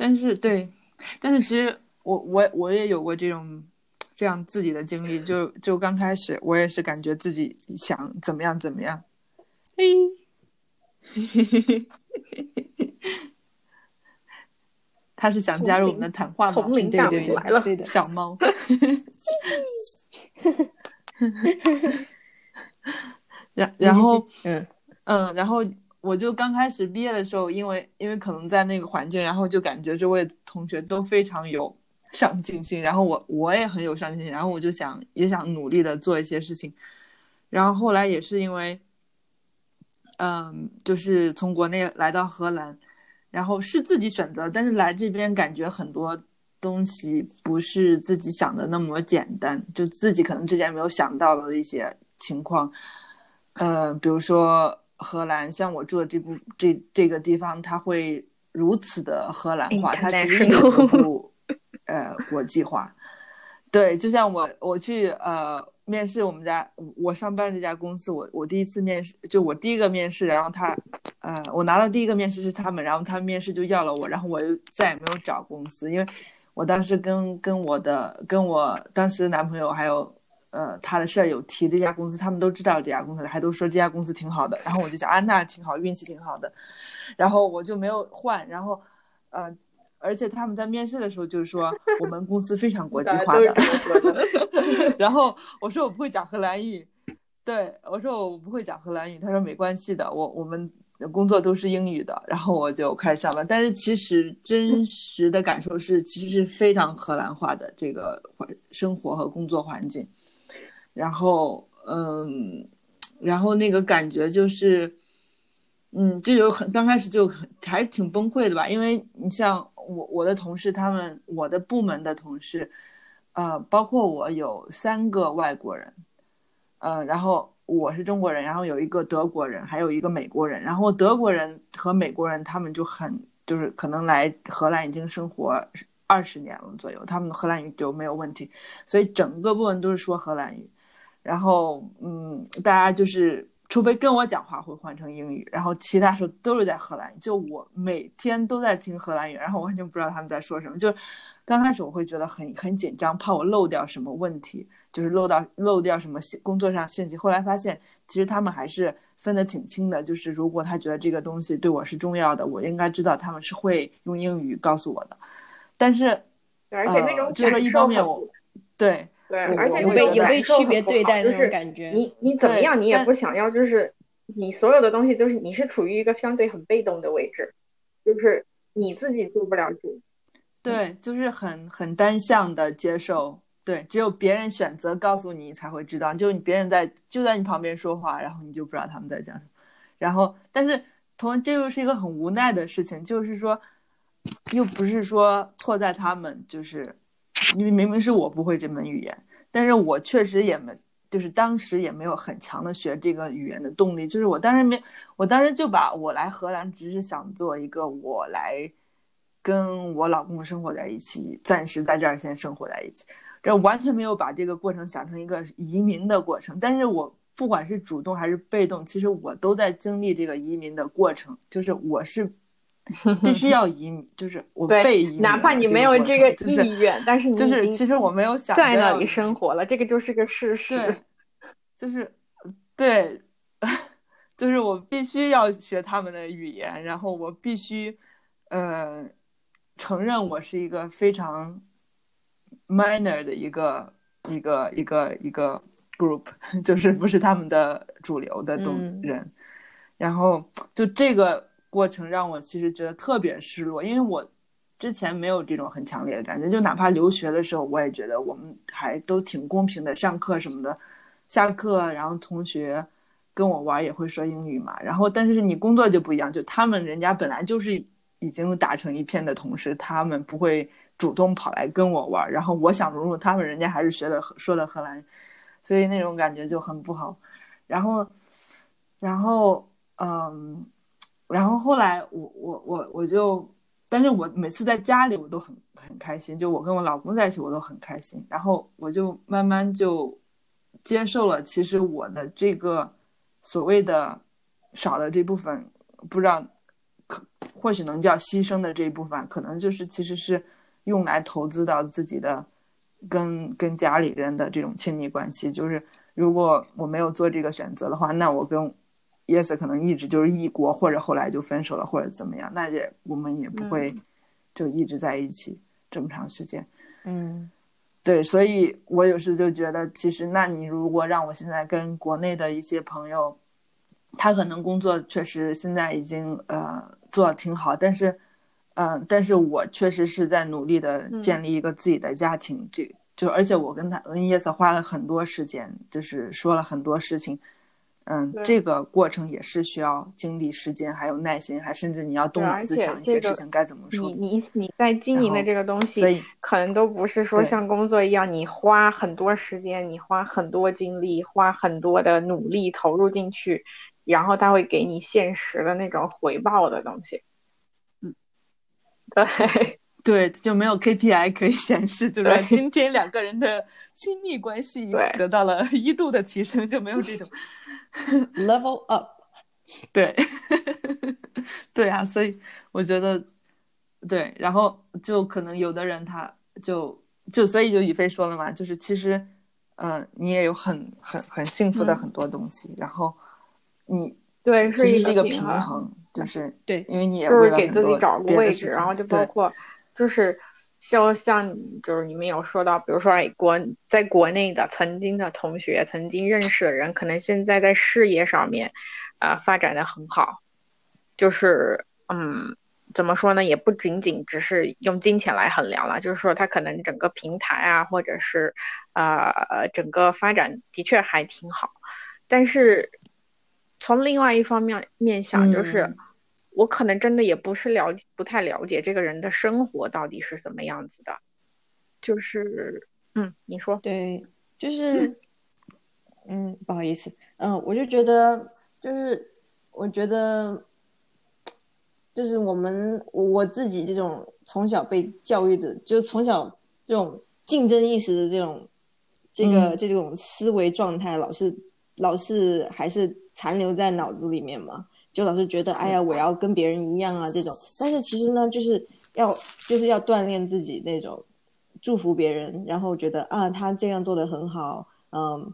但是对，但是其实我我我也有过这种这样自己的经历，就就刚开始我也是感觉自己想怎么样怎么样，嘿，嘿嘿嘿嘿他是想加入我们的谈话吗？同龄大对对来了，对的，小猫。然然后嗯嗯，然后我就刚开始毕业的时候，因为因为可能在那个环境，然后就感觉周围同学都非常有上进心，然后我我也很有上进心，然后我就想也想努力的做一些事情，然后后来也是因为，嗯，就是从国内来到荷兰。然后是自己选择，但是来这边感觉很多东西不是自己想的那么简单，就自己可能之前没有想到的一些情况，呃，比如说荷兰，像我住的这部这这个地方，它会如此的荷兰化，它其实都不 呃国际化。对，就像我我去呃。面试我们家我上班这家公司，我我第一次面试就我第一个面试，然后他，呃，我拿到第一个面试是他们，然后他们面试就要了我，然后我又再也没有找公司，因为我当时跟跟我的跟我当时的男朋友还有呃他的舍友提这家公司，他们都知道这家公司，还都说这家公司挺好的，然后我就想啊那挺好，运气挺好的，然后我就没有换，然后呃。而且他们在面试的时候就是说我们公司非常国际化的，然后我说我不会讲荷兰语，对我说我不会讲荷兰语，他说没关系的，我我们工作都是英语的，然后我就开始上班。但是其实真实的感受是，其实是非常荷兰化的这个环生活和工作环境，然后嗯，然后那个感觉就是。嗯，就有很刚开始就很还是挺崩溃的吧，因为你像我我的同事，他们我的部门的同事，呃，包括我有三个外国人，呃，然后我是中国人，然后有一个德国人，还有一个美国人，然后德国人和美国人他们就很就是可能来荷兰已经生活二十年了左右，他们荷兰语就没有问题，所以整个部门都是说荷兰语，然后嗯，大家就是。除非跟我讲话会换成英语，然后其他时候都是在荷兰语。就我每天都在听荷兰语，然后我完全不知道他们在说什么。就是刚开始我会觉得很很紧张，怕我漏掉什么问题，就是漏到漏掉什么工作上信息。后来发现，其实他们还是分得挺清的。就是如果他觉得这个东西对我是重要的，我应该知道他们是会用英语告诉我的。但是，而且那种就是一方面我对。对，而且有被有被区别对待那种感觉。你你怎么样，你也不想要，就是你所有的东西都是你是处于一个相对很被动的位置，就是你自己做不了主。对，就是很很单向的接受。对，只有别人选择告诉你才会知道，就你别人在就在你旁边说话，然后你就不知道他们在讲什么。然后，但是同这又是一个很无奈的事情，就是说，又不是说错在他们，就是。因为明明是我不会这门语言，但是我确实也没，就是当时也没有很强的学这个语言的动力。就是我当时没，我当时就把我来荷兰只是想做一个我来跟我老公生活在一起，暂时在这儿先生活在一起，这完全没有把这个过程想成一个移民的过程。但是我不管是主动还是被动，其实我都在经历这个移民的过程，就是我是。必须要移民，就是我被移民，哪怕你没有这个意愿，但是你就是其实我没有想在那里生活了，这个就是个事实。就是对，就是我必须要学他们的语言，然后我必须呃承认我是一个非常 minor 的一个一个一个一个 group，就是不是他们的主流的东人，然后就这个。过程让我其实觉得特别失落，因为我之前没有这种很强烈的感觉，就哪怕留学的时候，我也觉得我们还都挺公平的，上课什么的，下课然后同学跟我玩也会说英语嘛，然后但是你工作就不一样，就他们人家本来就是已经打成一片的同事，他们不会主动跑来跟我玩，然后我想融入他们，人家还是学的说的荷兰，所以那种感觉就很不好，然后然后嗯。然后后来我我我我就，但是我每次在家里我都很很开心，就我跟我老公在一起我都很开心。然后我就慢慢就接受了，其实我的这个所谓的少的这部分，不知道可或许能叫牺牲的这一部分，可能就是其实是用来投资到自己的跟跟家里人的这种亲密关系。就是如果我没有做这个选择的话，那我跟 Yes 可能一直就是异国，或者后来就分手了，或者怎么样，那也我们也不会就一直在一起这么长时间。嗯，对，所以我有时就觉得，其实那你如果让我现在跟国内的一些朋友，他可能工作确实现在已经呃做的挺好，但是，嗯，但是我确实是在努力的建立一个自己的家庭，这就而且我跟他跟 Yes 花了很多时间，就是说了很多事情。嗯，这个过程也是需要精力、时间，还有耐心，还甚至你要动脑子想一些事情该怎么说。你你你在经营的这个东西，可能都不是说像工作一样，你花很多时间，你花很多精力，花很多的努力投入进去，然后他会给你现实的那种回报的东西。嗯，对。对，就没有 KPI 可以显示，就是今天两个人的亲密关系得到了一度的提升，就没有这种 level up。对，对啊，所以我觉得，对，然后就可能有的人他就就所以就以飞说了嘛，就是其实，嗯，你也有很很很幸福的很多东西，然后你对是一个平衡，就是对，因为你也就是给自己找个位置，然后就包括。就是像像就是你们有说到，比如说国在国内的曾经的同学，曾经认识的人，可能现在在事业上面，啊发展的很好。就是嗯，怎么说呢？也不仅仅只是用金钱来衡量了，就是说他可能整个平台啊，或者是呃整个发展的确还挺好。但是从另外一方面面想，就是。我可能真的也不是了解，不太了解这个人的生活到底是什么样子的，就是，嗯，你说，对，就是，嗯，不好意思，嗯，我就觉得，就是，我觉得，就是我们我自己这种从小被教育的，就从小这种竞争意识的这种，这个这种思维状态，老是老是还是残留在脑子里面嘛。就老是觉得，哎呀，我要跟别人一样啊，这种。但是其实呢，就是要就是要锻炼自己那种祝福别人，然后觉得啊，他这样做的很好，嗯，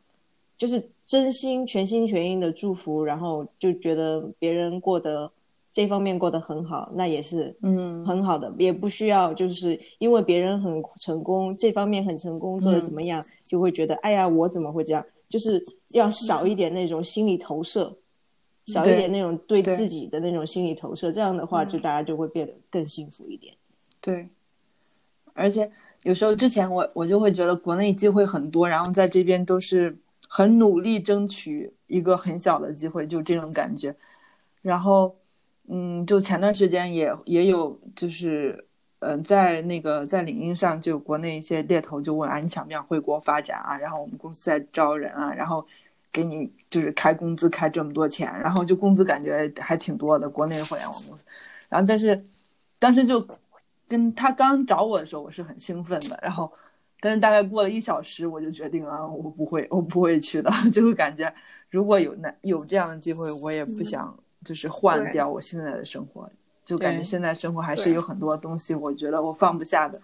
就是真心全心全意的祝福，然后就觉得别人过得这方面过得很好，那也是嗯很好的，也不需要就是因为别人很成功，这方面很成功，做的怎么样，就会觉得哎呀，我怎么会这样？就是要少一点那种心理投射。少一点那种对自己的那种心理投射，这样的话，就大家就会变得更幸福一点。对，而且有时候之前我我就会觉得国内机会很多，然后在这边都是很努力争取一个很小的机会，就这种感觉。然后，嗯，就前段时间也也有，就是嗯，在那个在领英上，就国内一些猎头就问啊，你想不想回国发展啊？然后我们公司在招人啊，然后。给你就是开工资开这么多钱，然后就工资感觉还挺多的，国内互联网公司。然后但是当时就跟他刚找我的时候，我是很兴奋的。然后但是大概过了一小时，我就决定了，我不会，我不会去的。就会感觉如果有那有这样的机会，我也不想就是换掉我现在的生活。就感觉现在生活还是有很多东西，我觉得我放不下的。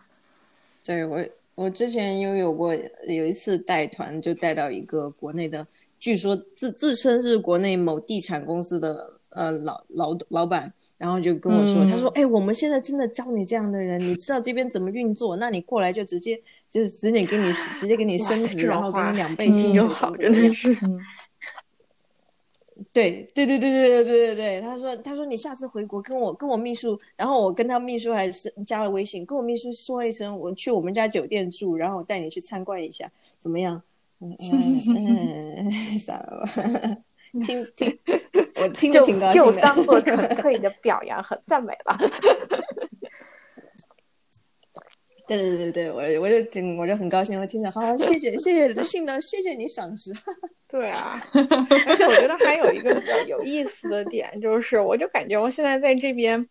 对我，我之前有有过有一次带团，就带到一个国内的。据说自自称是国内某地产公司的呃老老老板，然后就跟我说，他说：“哎，我们现在真的招你这样的人，你知道这边怎么运作？那你过来就直接就直接给你直接给你升职，然后给你两倍薪就好，真的是。”对对对对对对对对对，他说他说你下次回国跟我跟我秘书，然后我跟他秘书还是加了微信，跟我秘书说一声，我去我们家酒店住，然后我带你去参观一下，怎么样？嗯嗯，算了吧，听听，我听着挺高兴的，就当做纯粹的表扬和赞美了。对对对对，我我就挺我就很高兴，我听着，好，谢谢谢谢信的，谢谢你赏识。对啊，而且我觉得还有一个比较有意思的点，就是我就感觉我现在在这边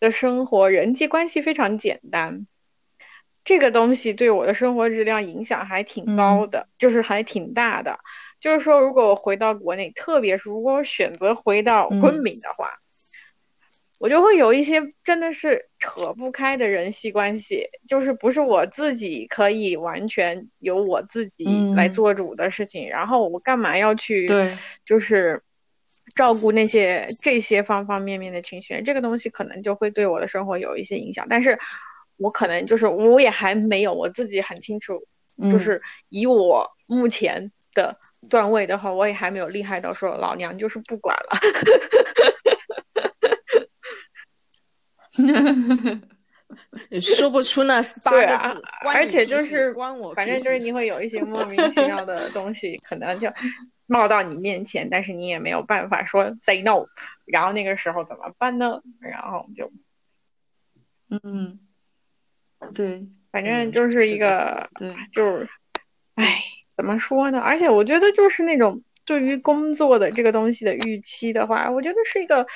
的生活，人际关系非常简单。这个东西对我的生活质量影响还挺高的，就是还挺大的。就是说，如果我回到国内，特别是如果我选择回到昆明的话，我就会有一些真的是扯不开的人际关系，就是不是我自己可以完全由我自己来做主的事情，然后我干嘛要去对，就是照顾那些这些方方面面的情绪？这个东西可能就会对我的生活有一些影响，但是我可能就是我也还没有我自己很清楚，就是以我目前的段位的话，我也还没有厉害到说老娘就是不管了。说不出那八个字，而且就是关我，反正就是你会有一些莫名其妙的 东西，可能就冒到你面前，但是你也没有办法说 say no，然后那个时候怎么办呢？然后就，嗯，对，反正就是一个，对，就是，哎，怎么说呢？而且我觉得就是那种对于工作的这个东西的预期的话，我觉得是一个。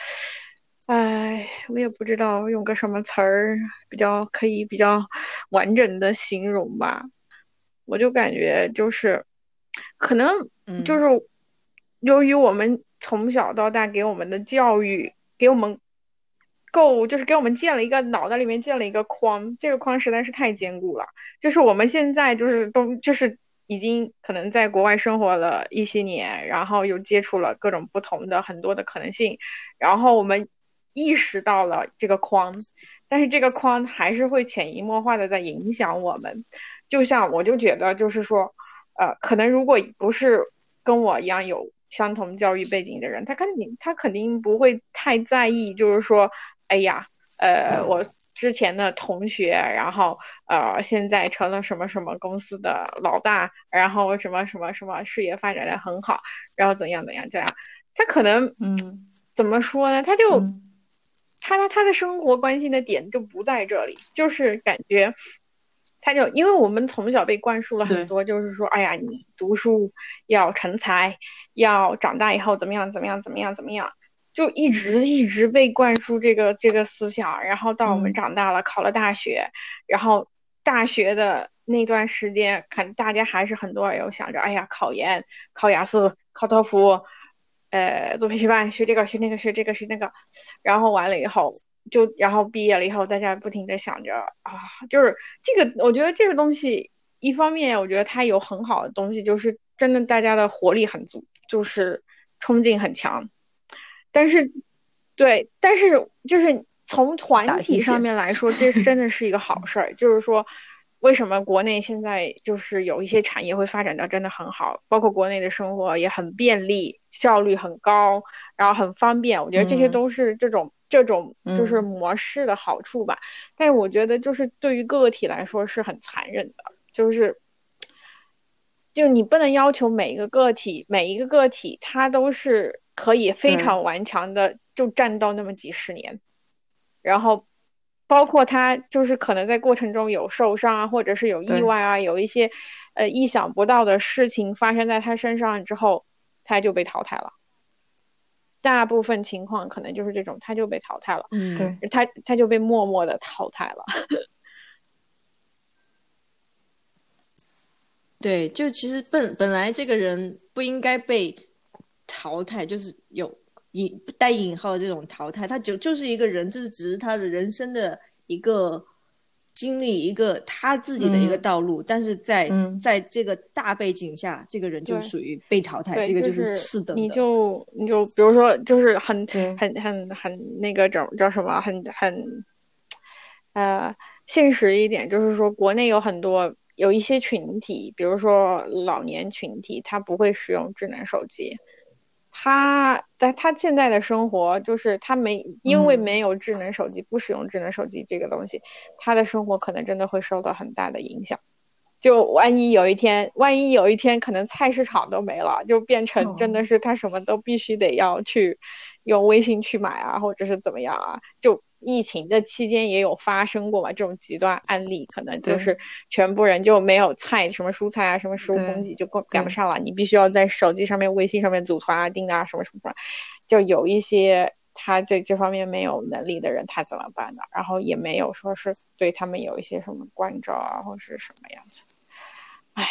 哎，我也不知道用个什么词儿比较可以比较完整的形容吧。我就感觉就是，可能就是由于我们从小到大给我们的教育，给我们够就是给我们建了一个脑袋里面建了一个框，这个框实在是太坚固了。就是我们现在就是都就是已经可能在国外生活了一些年，然后又接触了各种不同的很多的可能性，然后我们。意识到了这个框，但是这个框还是会潜移默化的在影响我们。就像我就觉得，就是说，呃，可能如果不是跟我一样有相同教育背景的人，他肯定他肯定不会太在意，就是说，哎呀，呃，我之前的同学，然后呃，现在成了什么什么公司的老大，然后什么什么什么事业发展的很好，然后怎样怎样怎样，他可能，嗯，怎么说呢？他就。他他他的生活关心的点就不在这里，就是感觉，他就因为我们从小被灌输了很多，就是说，哎呀，你读书要成才，要长大以后怎么样怎么样怎么样怎么样，就一直一直被灌输这个这个思想，然后到我们长大了，考了大学，然后大学的那段时间，看大家还是很多人有想着，哎呀，考研、考雅思、考托福。呃，做培训班，学这个学那个学这个学那个，然后完了以后，就然后毕业了以后，大家不停的想着啊，就是这个，我觉得这个东西，一方面我觉得它有很好的东西，就是真的大家的活力很足，就是冲劲很强，但是，对，但是就是从团体上面来 说，这真的是一个好事儿，就是说。为什么国内现在就是有一些产业会发展到真的很好，包括国内的生活也很便利，效率很高，然后很方便。我觉得这些都是这种这种就是模式的好处吧。但是我觉得就是对于个体来说是很残忍的，就是就你不能要求每一个个体每一个个体他都是可以非常顽强的就站到那么几十年，然后。包括他就是可能在过程中有受伤啊，或者是有意外啊，有一些呃意想不到的事情发生在他身上之后，他就被淘汰了。大部分情况可能就是这种，他就被淘汰了。嗯，对，他他就被默默的淘汰了。对，就其实本本来这个人不应该被淘汰，就是有。引带引号的这种淘汰，他就就是一个人，这是只是他的人生的一个经历，一个他自己的一个道路。但是在在这个大背景下，这个人就属于被淘汰，这个就是次等的。你就你就比如说，就是很很很很那个叫叫什么，很很呃现实一点，就是说国内有很多有一些群体，比如说老年群体，他不会使用智能手机。他但他现在的生活就是他没因为没有智能手机，不使用智能手机这个东西，他的生活可能真的会受到很大的影响。就万一有一天，万一有一天可能菜市场都没了，就变成真的是他什么都必须得要去用微信去买啊，或者是怎么样啊？就疫情的期间也有发生过嘛，这种极端案例，可能就是全部人就没有菜，什么蔬菜啊，什么食物供给就赶赶不上了，你必须要在手机上面、微信上面组团啊、订啊什么什么，就有一些他这这方面没有能力的人，他怎么办呢？然后也没有说是对他们有一些什么关照啊，或是什么样子。唉，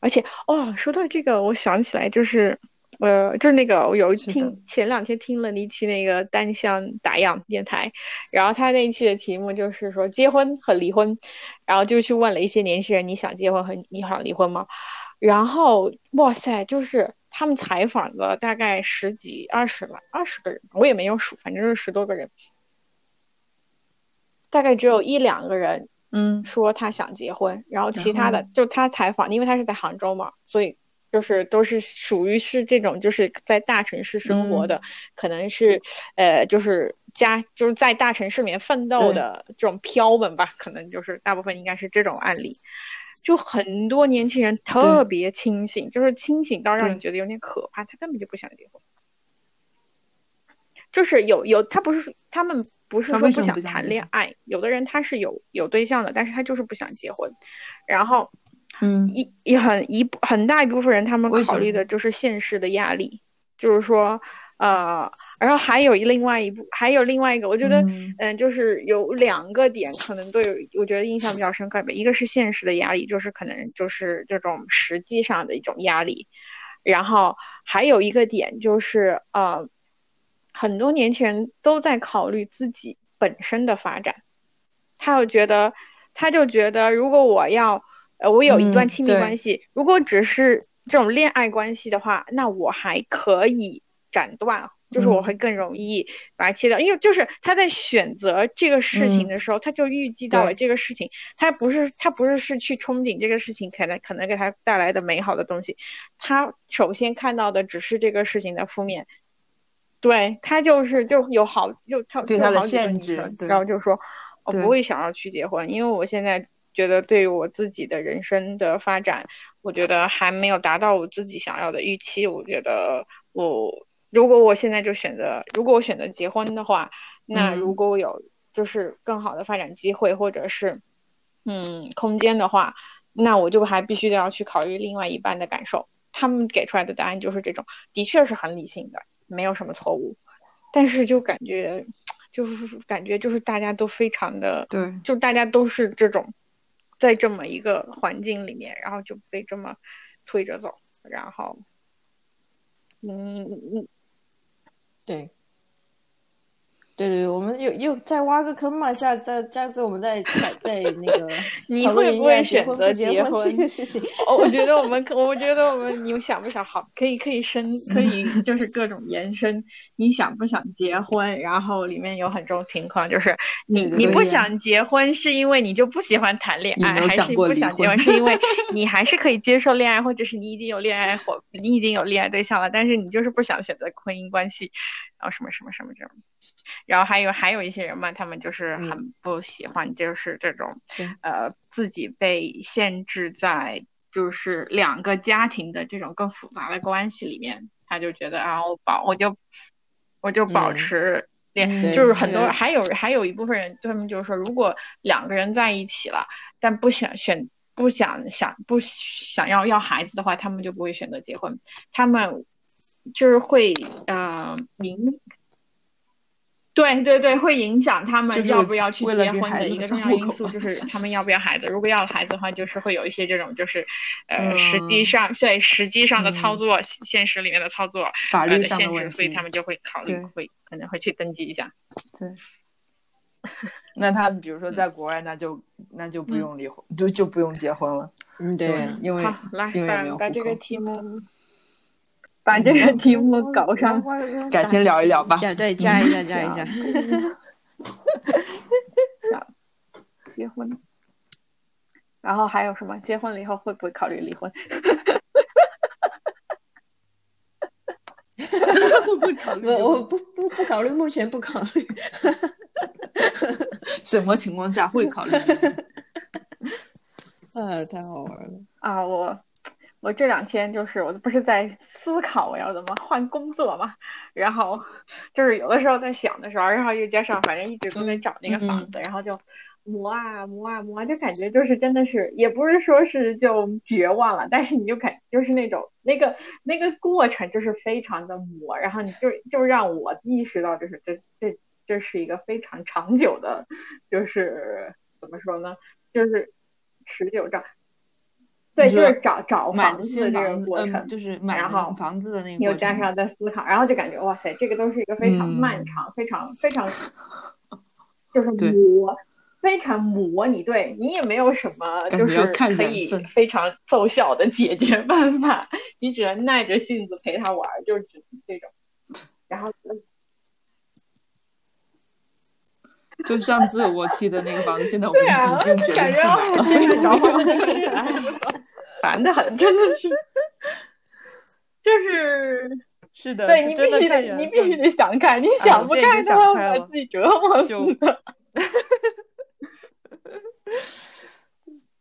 而且哦，说到这个，我想起来，就是呃，就是那个我有听前两天听了一期那个单向打样电台，然后他那一期的题目就是说结婚和离婚，然后就去问了一些年轻人，你想结婚和你想离婚吗？然后哇塞，就是他们采访了大概十几二十来二十个人，我也没有数，反正是十多个人，大概只有一两个人。嗯，说他想结婚，然后其他的就他采访，因为他是在杭州嘛，所以就是都是属于是这种就是在大城市生活的，可能是呃就是家就是在大城市里面奋斗的这种漂们吧，可能就是大部分应该是这种案例，就很多年轻人特别清醒，就是清醒到让你觉得有点可怕，他根本就不想结婚。就是有有他不是他们不是说不想谈恋爱，有的人他是有有对象的，但是他就是不想结婚。然后，嗯，一也很一很大一部分人他们考虑的就是现实的压力，就是说，呃，然后还有另外一部还有另外一个，我觉得，嗯，就是有两个点可能都有，我觉得印象比较深刻吧。一个是现实的压力，就是可能就是这种实际上的一种压力，然后还有一个点就是呃。很多年轻人都在考虑自己本身的发展，他就觉得，他就觉得，如果我要，呃，我有一段亲密关系，如果只是这种恋爱关系的话，那我还可以斩断，就是我会更容易把它切掉，因为就是他在选择这个事情的时候，他就预计到了这个事情，他不是他不是是去憧憬这个事情可能可能给他带来的美好的东西，他首先看到的只是这个事情的负面。对他就是就有好就他对他的限制，然后就说我不会想要去结婚，因为我现在觉得对于我自己的人生的发展，我觉得还没有达到我自己想要的预期。我觉得我如果我现在就选择，如果我选择结婚的话，那如果我有就是更好的发展机会或者是嗯空间的话，那我就还必须得要去考虑另外一半的感受。他们给出来的答案就是这种，的确是很理性的。没有什么错误，但是就感觉，就是感觉就是大家都非常的对，就大家都是这种，在这么一个环境里面，然后就被这么推着走，然后，嗯嗯，对。对对对，我们又又再挖个坑嘛，下再下次我们再再再那个，你会不会选择结婚这个事情？我觉得我们，我觉得我们，你想不想好？可以可以深，可以就是各种延伸。你想不想结婚？然后里面有很多情况，就是你你不想结婚是因为你就不喜欢谈恋爱，还是不想结婚是因为你还是可以接受恋爱，或者是你已经有恋爱或你已经有恋爱对象了，但是你就是不想选择婚姻关系，然后什么什么什么这种。然后还有还有一些人嘛，他们就是很不喜欢，就是这种，呃，自己被限制在就是两个家庭的这种更复杂的关系里面，他就觉得啊，我保我就我就保持。恋，就是很多还有还有一部分人，他们就是说，如果两个人在一起了，但不想选不想想不想要要孩子的话，他们就不会选择结婚，他们就是会呃影。对对对，会影响他们要不要去结婚的一个重要因素，就是 他们要不要孩子。如果要了孩子的话，就是会有一些这种，就是呃，实际上对实际上的操作，现实里面的操作，法律上的问题，所以他们就会考虑，会可能会去登记一下。对。那他们比如说在国外，那就那就不用离婚，就就不用结婚了。嗯，对，因为来把把这个题目。把这个题目搞上，改天聊一聊吧。对，加一下，加一下。结婚，然后还有什么？结婚了以后会不会考虑离婚？会不会考虑？我我不不不考虑，目前不考虑。什么情况下会考虑？啊，太好玩了啊！我。我这两天就是我不是在思考我要怎么换工作嘛，然后就是有的时候在想的时候，然后又加上反正一直都在找那个房子，然后就磨啊磨啊磨，就感觉就是真的是也不是说是就绝望了，但是你就感就是那种那个那个过程就是非常的磨，然后你就就让我意识到就是这这这是一个非常长久的，就是怎么说呢，就是持久战。对，就是找找房子的这个过程，就是买房子的那个，你又加上在思考，然后就感觉哇塞，这个都是一个非常漫长、非常非常，就是磨，非常磨你。对你也没有什么就是可以非常奏效的解决办法，你只能耐着性子陪他玩，就是只能这种。然后。就上次我记得那个房子，现在我们已经觉得很 烦的很，真的是，就是是的，对你必须得，你必须得想开，你想不开的话，把自己折磨死的。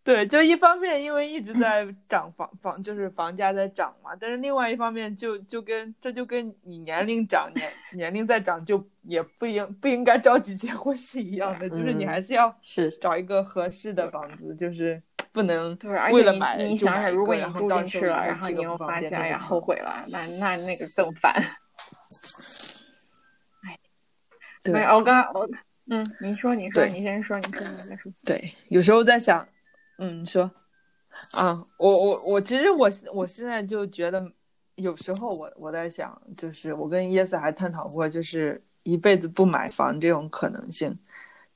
对，就一方面因为一直在涨房房，就是房价在涨嘛，但是另外一方面就就跟这就跟你年龄长年年龄在涨，就也不应不应该着急结婚是一样的，就是你还是要是找一个合适的房子，就是不能为了买你想想，如果你住进去了，然后你又发现哎呀后悔了，那那那个更烦。哎，对，我刚我嗯，你说你说你先说，你说你再说。对，有时候在想。嗯，说，啊，我我我其实我我现在就觉得，有时候我我在想，就是我跟耶斯还探讨过，就是一辈子不买房这种可能性，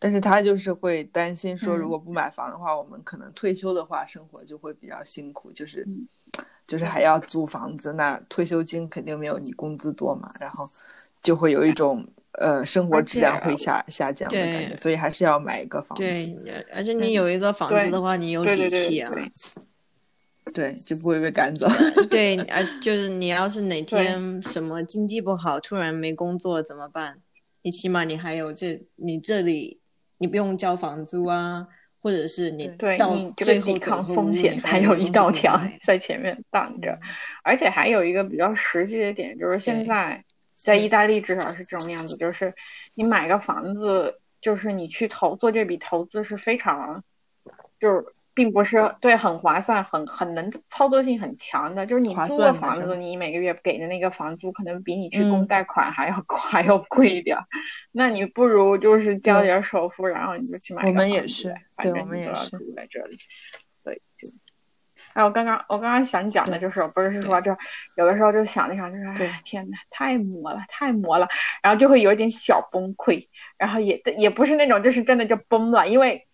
但是他就是会担心说，如果不买房的话，我们可能退休的话，生活就会比较辛苦，就是 就是还要租房子，那退休金肯定没有你工资多嘛，然后就会有一种。呃，生活质量会下下降的感觉，所以还是要买一个房子。对，而且你有一个房子的话，你有底气啊。对，就不会被赶走。对，啊，就是你要是哪天什么经济不好，突然没工作怎么办？你起码你还有这，你这里你不用交房租啊，或者是你到最后抗风险，还有一道墙在前面挡着。而且还有一个比较实际的点，就是现在。在意大利至少是这种样子，就是你买个房子，就是你去投做这笔投资是非常，就是并不是对很划算，很很能操作性很强的。就是你租的房子，你每个月给的那个房租可能比你去供贷款还要 还要贵一点。那你不如就是交点首付，然后你就去买个房子。我们也是，对，我们也是住在这里。哎，我刚刚我刚刚想讲的就是，不是说这有的时候就想一想，就是哎天呐，太磨了，太磨了，然后就会有点小崩溃，然后也也不是那种就是真的就崩了，因为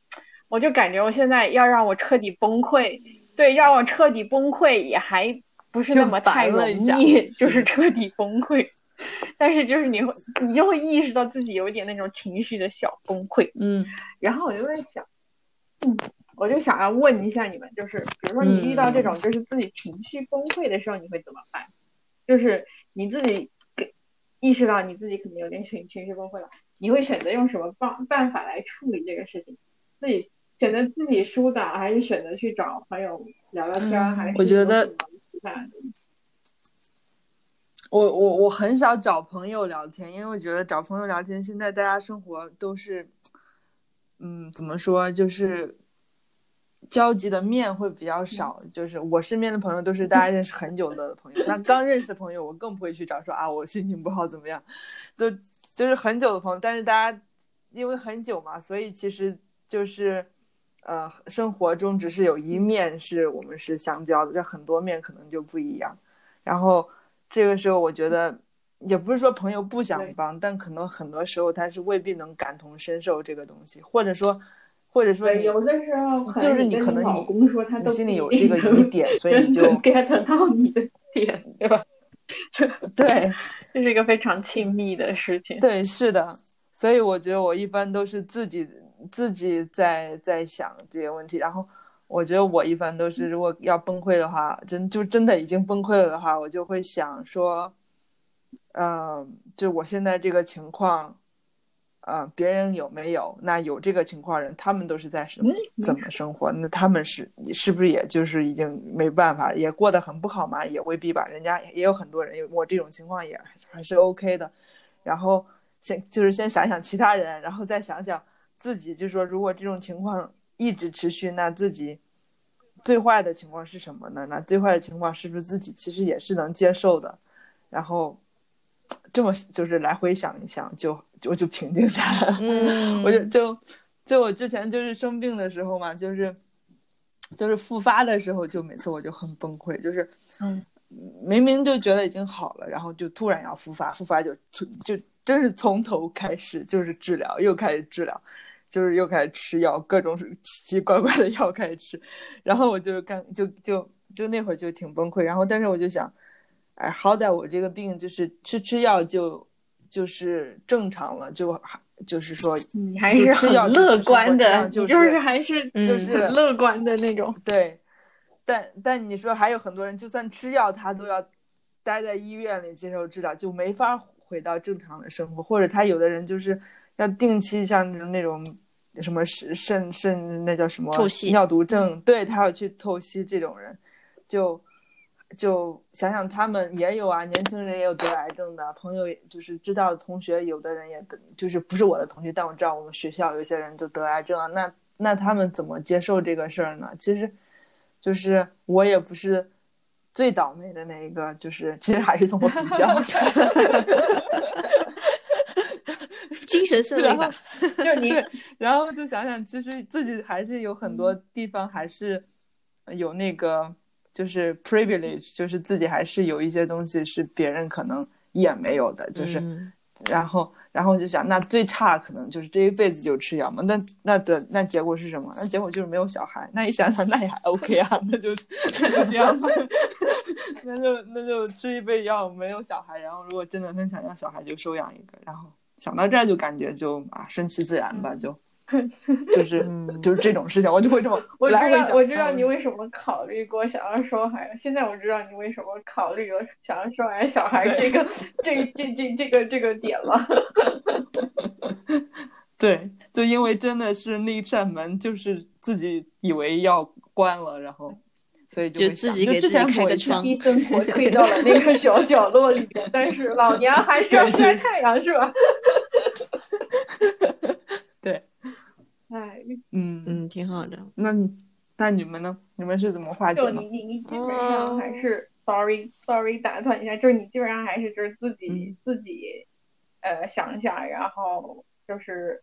我就感觉我现在要让我彻底崩溃，对，让我彻底崩溃也还不是那么太容易，就 是彻底崩溃，但是就是你会你就会意识到自己有点那种情绪的小崩溃，嗯，然后我就在想，嗯。我就想要问一下你们，就是比如说你遇到这种就是自己情绪崩溃的时候，你会怎么办？就是你自己给意识到你自己可能有点情情绪崩溃了，你会选择用什么办办法来处理这个事情？自己选择自己疏导，还是选择去找朋友聊聊天？还是我觉得，我我我很少找朋友聊天，因为我觉得找朋友聊天，现在大家生活都是，嗯，怎么说，就是。交集的面会比较少，就是我身边的朋友都是大家认识很久的朋友，那刚认识的朋友我更不会去找说啊我心情不好怎么样，就就是很久的朋友，但是大家因为很久嘛，所以其实就是呃生活中只是有一面是我们是相交的，这很多面可能就不一样。然后这个时候我觉得也不是说朋友不想帮，但可能很多时候他是未必能感同身受这个东西，或者说。或者说，有的时候就是你可能老公说他心里有这个疑点，所以你就 get 到你的点，对吧？对，这是一个非常亲密的事情。对，是的。所以我觉得我一般都是自己自己在在想这些问题，然后我觉得我一般都是如果要崩溃的话，真就真的已经崩溃了的话，我就会想说，嗯，就我现在这个情况。呃，别人有没有？那有这个情况人，他们都是在什么怎么生活？那他们是是不是也就是已经没办法，也过得很不好嘛？也未必吧。人家也有很多人，我这种情况也还是 OK 的。然后先就是先想想其他人，然后再想想自己，就说如果这种情况一直持续，那自己最坏的情况是什么呢？那最坏的情况是不是自己其实也是能接受的？然后这么就是来回想一想就。我就平静下来了，我就就就我之前就是生病的时候嘛，就是就是复发的时候，就每次我就很崩溃，就是嗯，明明就觉得已经好了，然后就突然要复发，复发就就就真是从头开始就是治疗，又开始治疗，就是又开始吃药，各种奇奇怪怪的药开始吃，然后我就干就就就那会儿就挺崩溃，然后但是我就想，哎，好歹我这个病就是吃吃药就就是正常了，就还。就是说，你还是很乐观的，就是还是就是很乐观的那种。对，但但你说还有很多人，就算吃药，他都要待在医院里接受治疗，就没法回到正常的生活。或者他有的人就是要定期像那种什么肾肾肾那叫什么透析尿毒症，对他要去透析，这种人就。就想想他们也有啊，年轻人也有得癌症的朋友，就是知道的同学，有的人也得，就是不是我的同学，但我知道我们学校有些人就得癌症啊。那那他们怎么接受这个事儿呢？其实，就是我也不是最倒霉的那一个，就是其实还是通过比较，精神胜利吧。就是你，然后就想想，其实自己还是有很多地方还是有那个。就是 privilege，就是自己还是有一些东西是别人可能也没有的，就是，然后，然后就想，那最差可能就是这一辈子就吃药嘛，那那的那结果是什么？那结果就是没有小孩。那一想想，那也还 OK 啊，那就那就这样吧，那就那就吃一辈子药，没有小孩。然后如果真的很想要小孩，就收养一个。然后想到这儿就感觉就啊，顺其自然吧，就。就是就是这种事情，我就会这么。我知道，我知道你为什么考虑过想要生孩。现在我知道你为什么考虑了想要生完小孩这个这这这这个这个点了。对，就因为真的是那扇门，就是自己以为要关了，然后所以就自己给自己开个窗，一生活 退到了那个小角落里边，但是老娘还是要晒太阳，是吧？对 哎，嗯嗯，挺好的。那你那你们呢？你们是怎么化解的？就你你你基本上还是，sorry sorry，打断一下，就是你基本上还是就是自己自己，呃，想想，然后就是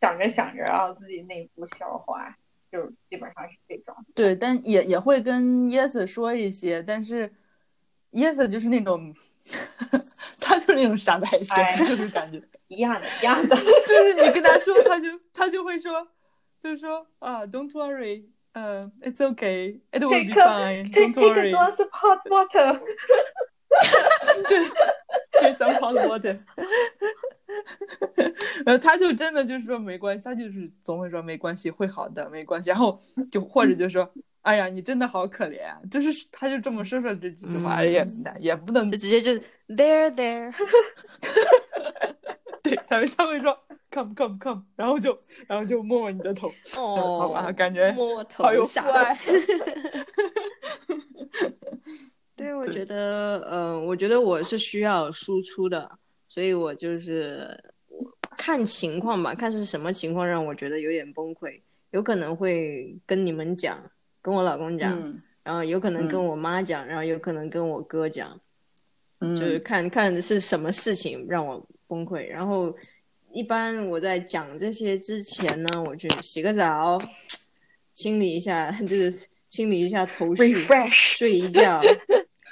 想着想着，然后自己内部消化，就基本上是这种。对，但也也会跟 yes 说一些，但是 yes 就是那种，他就是那种傻白甜，就是感觉。一样的，一样的，就是你跟他说，他就他就会说，就是说啊，Don't worry，呃，It's okay，It will be fine，Don't worry。Take a glass of hot water。对，Here's some hot water。然后他就真的就是说没关系，他就是总会说没关系，会好的，没关系。然后就或者就说，哎呀，你真的好可怜，就是他就这么说说这句话，也也不能就直接就 There there。对，他会他会说 come come come，然后就然后就摸摸你的头，哦，好吧，感觉摸头好有父爱。对，我觉得，嗯，我觉得我是需要输出的，所以我就是看情况吧，看是什么情况让我觉得有点崩溃，有可能会跟你们讲，跟我老公讲，然后有可能跟我妈讲，然后有可能跟我哥讲，就是看看是什么事情让我。崩溃，然后一般我在讲这些之前呢，我去洗个澡，清理一下，就是清理一下头绪，睡一觉，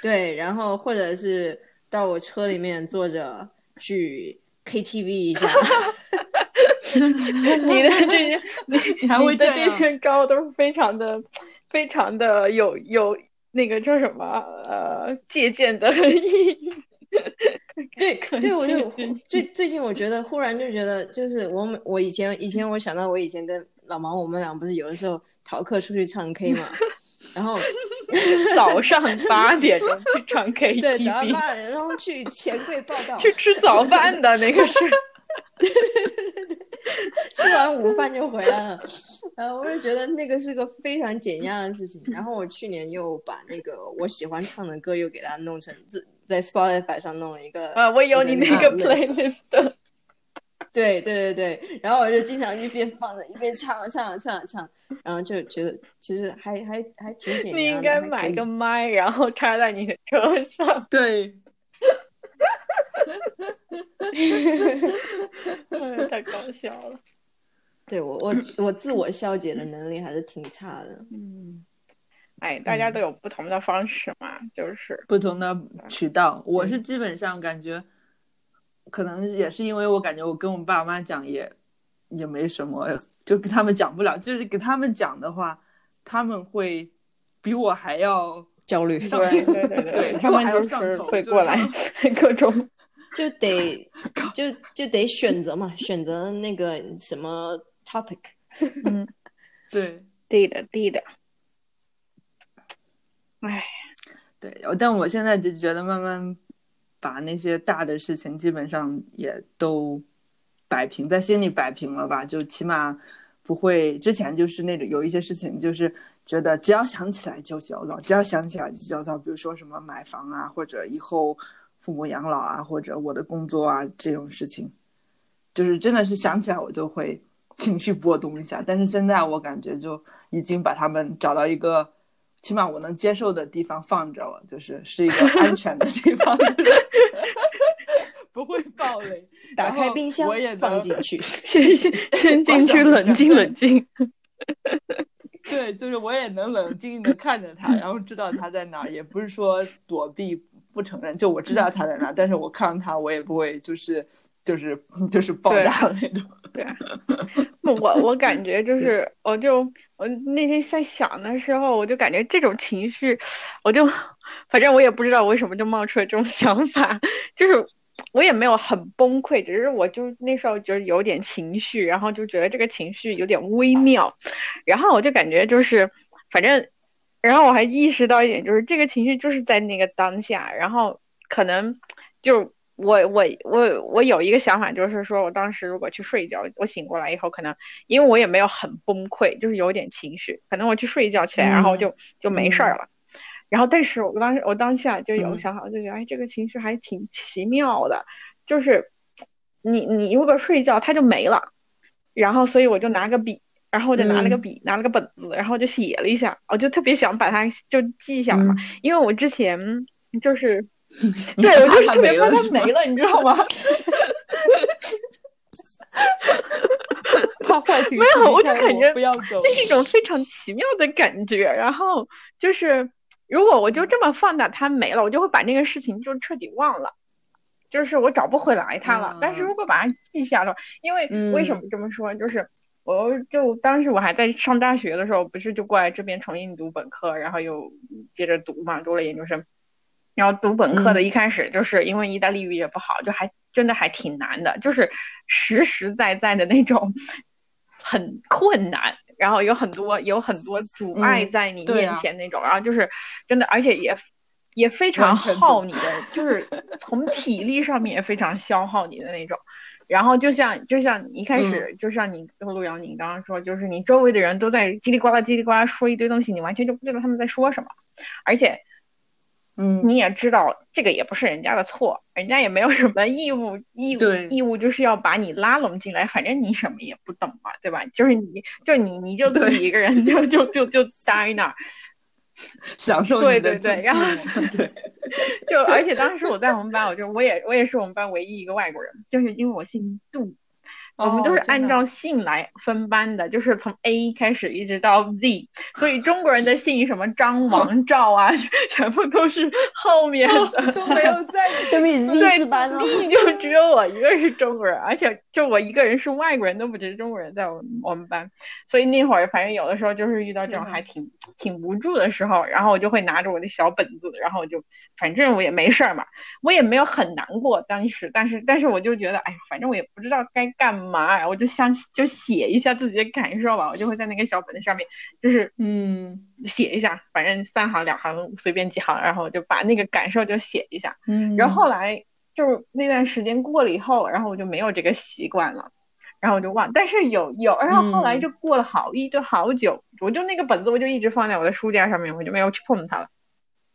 对，然后或者是到我车里面坐着去 KTV 一下。你的这些，你还会的这些高都是非常的、非常的有有那个叫什么呃借鉴的意义。对对，我就最最近我觉得忽然就觉得，就是我我以前以前我想到我以前跟老毛我们俩不是有的时候逃课出去唱 K 嘛，然后 早上八点钟去唱 K，对，早上八点然后去钱柜报道，去吃早饭的那个是，吃完午饭就回来了，然后我就觉得那个是个非常减压的事情。然后我去年又把那个我喜欢唱的歌又给它弄成自。在 Spotify 上弄了一个啊，我有你那个 playlist。对对对对，然后我就经常一边放着一边唱唱唱唱，然后就觉得其实还还还挺简单你应该买个麦，然后插在你的车上。对。太搞笑了。对我我我自我消解的能力还是挺差的。嗯，哎，大家都有不同的方式嘛，就是不同的渠道。我是基本上感觉，可能也是因为我感觉我跟我爸妈讲也也没什么，就跟他们讲不了。就是给他们讲的话，他们会比我还要焦虑。对对对对，他们就是会过来各种。就得就就得选择嘛，选择那个什么 topic。嗯，对，对的，对的。哎，对，但我现在就觉得慢慢把那些大的事情基本上也都摆平，在心里摆平了吧，就起码不会之前就是那种有一些事情，就是觉得只要想起来就焦躁，只要想起来就焦躁，比如说什么买房啊，或者以后。父母养老啊，或者我的工作啊，这种事情，就是真的是想起来我就会 情绪波动一下。但是现在我感觉就已经把他们找到一个起码我能接受的地方放着了，就是是一个安全的地方，不会暴雷。打开冰箱，我也放进去，先 先先进去冷静冷静。对，就是我也能冷静的看着他，然后知道他在哪儿，也不是说躲避。不承认，就我知道他在哪，但是我看到他，我也不会就是就是就是爆炸的那种。对，我我感觉就是，我就我那天在想的时候，我就感觉这种情绪，我就反正我也不知道为什么就冒出了这种想法，就是我也没有很崩溃，只是我就那时候就是有点情绪，然后就觉得这个情绪有点微妙，然后我就感觉就是反正。然后我还意识到一点，就是这个情绪就是在那个当下，然后可能就我我我我有一个想法，就是说我当时如果去睡一觉，我醒过来以后，可能因为我也没有很崩溃，就是有点情绪，可能我去睡一觉起来，然后就就没事儿了。然后，但是我当时我当下就有个想法，就觉得哎，这个情绪还挺奇妙的，就是你你如果睡觉，它就没了。然后，所以我就拿个笔。然后我就拿了个笔，拿了个本子，然后就写了一下，我就特别想把它就记下来嘛，因为我之前就是，对，我就特别怕它没了，你知道吗？怕坏情绪，没有，我就感觉不要走，那是一种非常奇妙的感觉。然后就是，如果我就这么放大它没了，我就会把那个事情就彻底忘了，就是我找不回来它了。但是如果把它记下了，因为为什么这么说，就是。我就当时我还在上大学的时候，不是就过来这边重新读本科，然后又接着读嘛，读了研究生。然后读本科的一开始就是因为意大利语也不好，就还真的还挺难的，就是实实在在的那种很困难，然后有很多有很多阻碍在你面前那种，然后就是真的，而且也也非常耗你的，就是从体力上面也非常消耗你的那种。然后就像就像一开始，就像你和陆阳，你刚刚说，就是你周围的人都在叽里呱啦叽里呱啦说一堆东西，你完全就不知道他们在说什么，而且，嗯，你也知道这个也不是人家的错，人家也没有什么义务义务义务就是要把你拉拢进来，反正你什么也不懂嘛，对吧？就是你就你你就自己一个人 就就就就待那儿。享受对对对，然后对，就而且当时我在我们班，我就我也我也是我们班唯一一个外国人，就是因为我姓杜。我们都是按照姓来分班的，就是从 A 开始一直到 Z，所以中国人的姓什么张、王、赵啊，全部都是后面的，都没有在 对比 Z 班，Z 就只有我一个是中国人，而且就我一个人是外国人，都不止中国人，在我我们班，所以那会儿反正有的时候就是遇到这种还挺挺无助的时候，然后我就会拿着我的小本子，然后就反正我也没事儿嘛，我也没有很难过当时，但是但是我就觉得，哎呀，反正我也不知道该干嘛。妈呀！我就想就写一下自己的感受吧，我就会在那个小本子上面，就是嗯写一下，反正三行两行随便几行，然后就把那个感受就写一下。嗯，然后后来就那段时间过了以后，然后我就没有这个习惯了，然后我就忘。但是有有，然后后来就过了好一就好久，我就那个本子我就一直放在我的书架上面，我就没有去碰它了。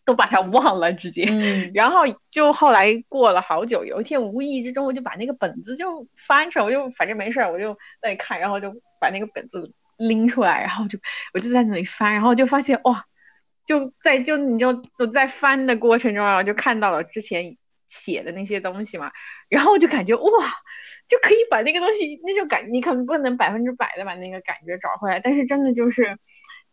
都把它忘了，直接，然后就后来过了好久，有一天无意之中我就把那个本子就翻出来，我就反正没事儿，我就在看，然后就把那个本子拎出来，然后就我就在那里翻，然后就发现哇，就在就你就我在翻的过程中然后，就看到了之前写的那些东西嘛，然后我就感觉哇，就可以把那个东西那种感，你可能不能百分之百的把那个感觉找回来，但是真的就是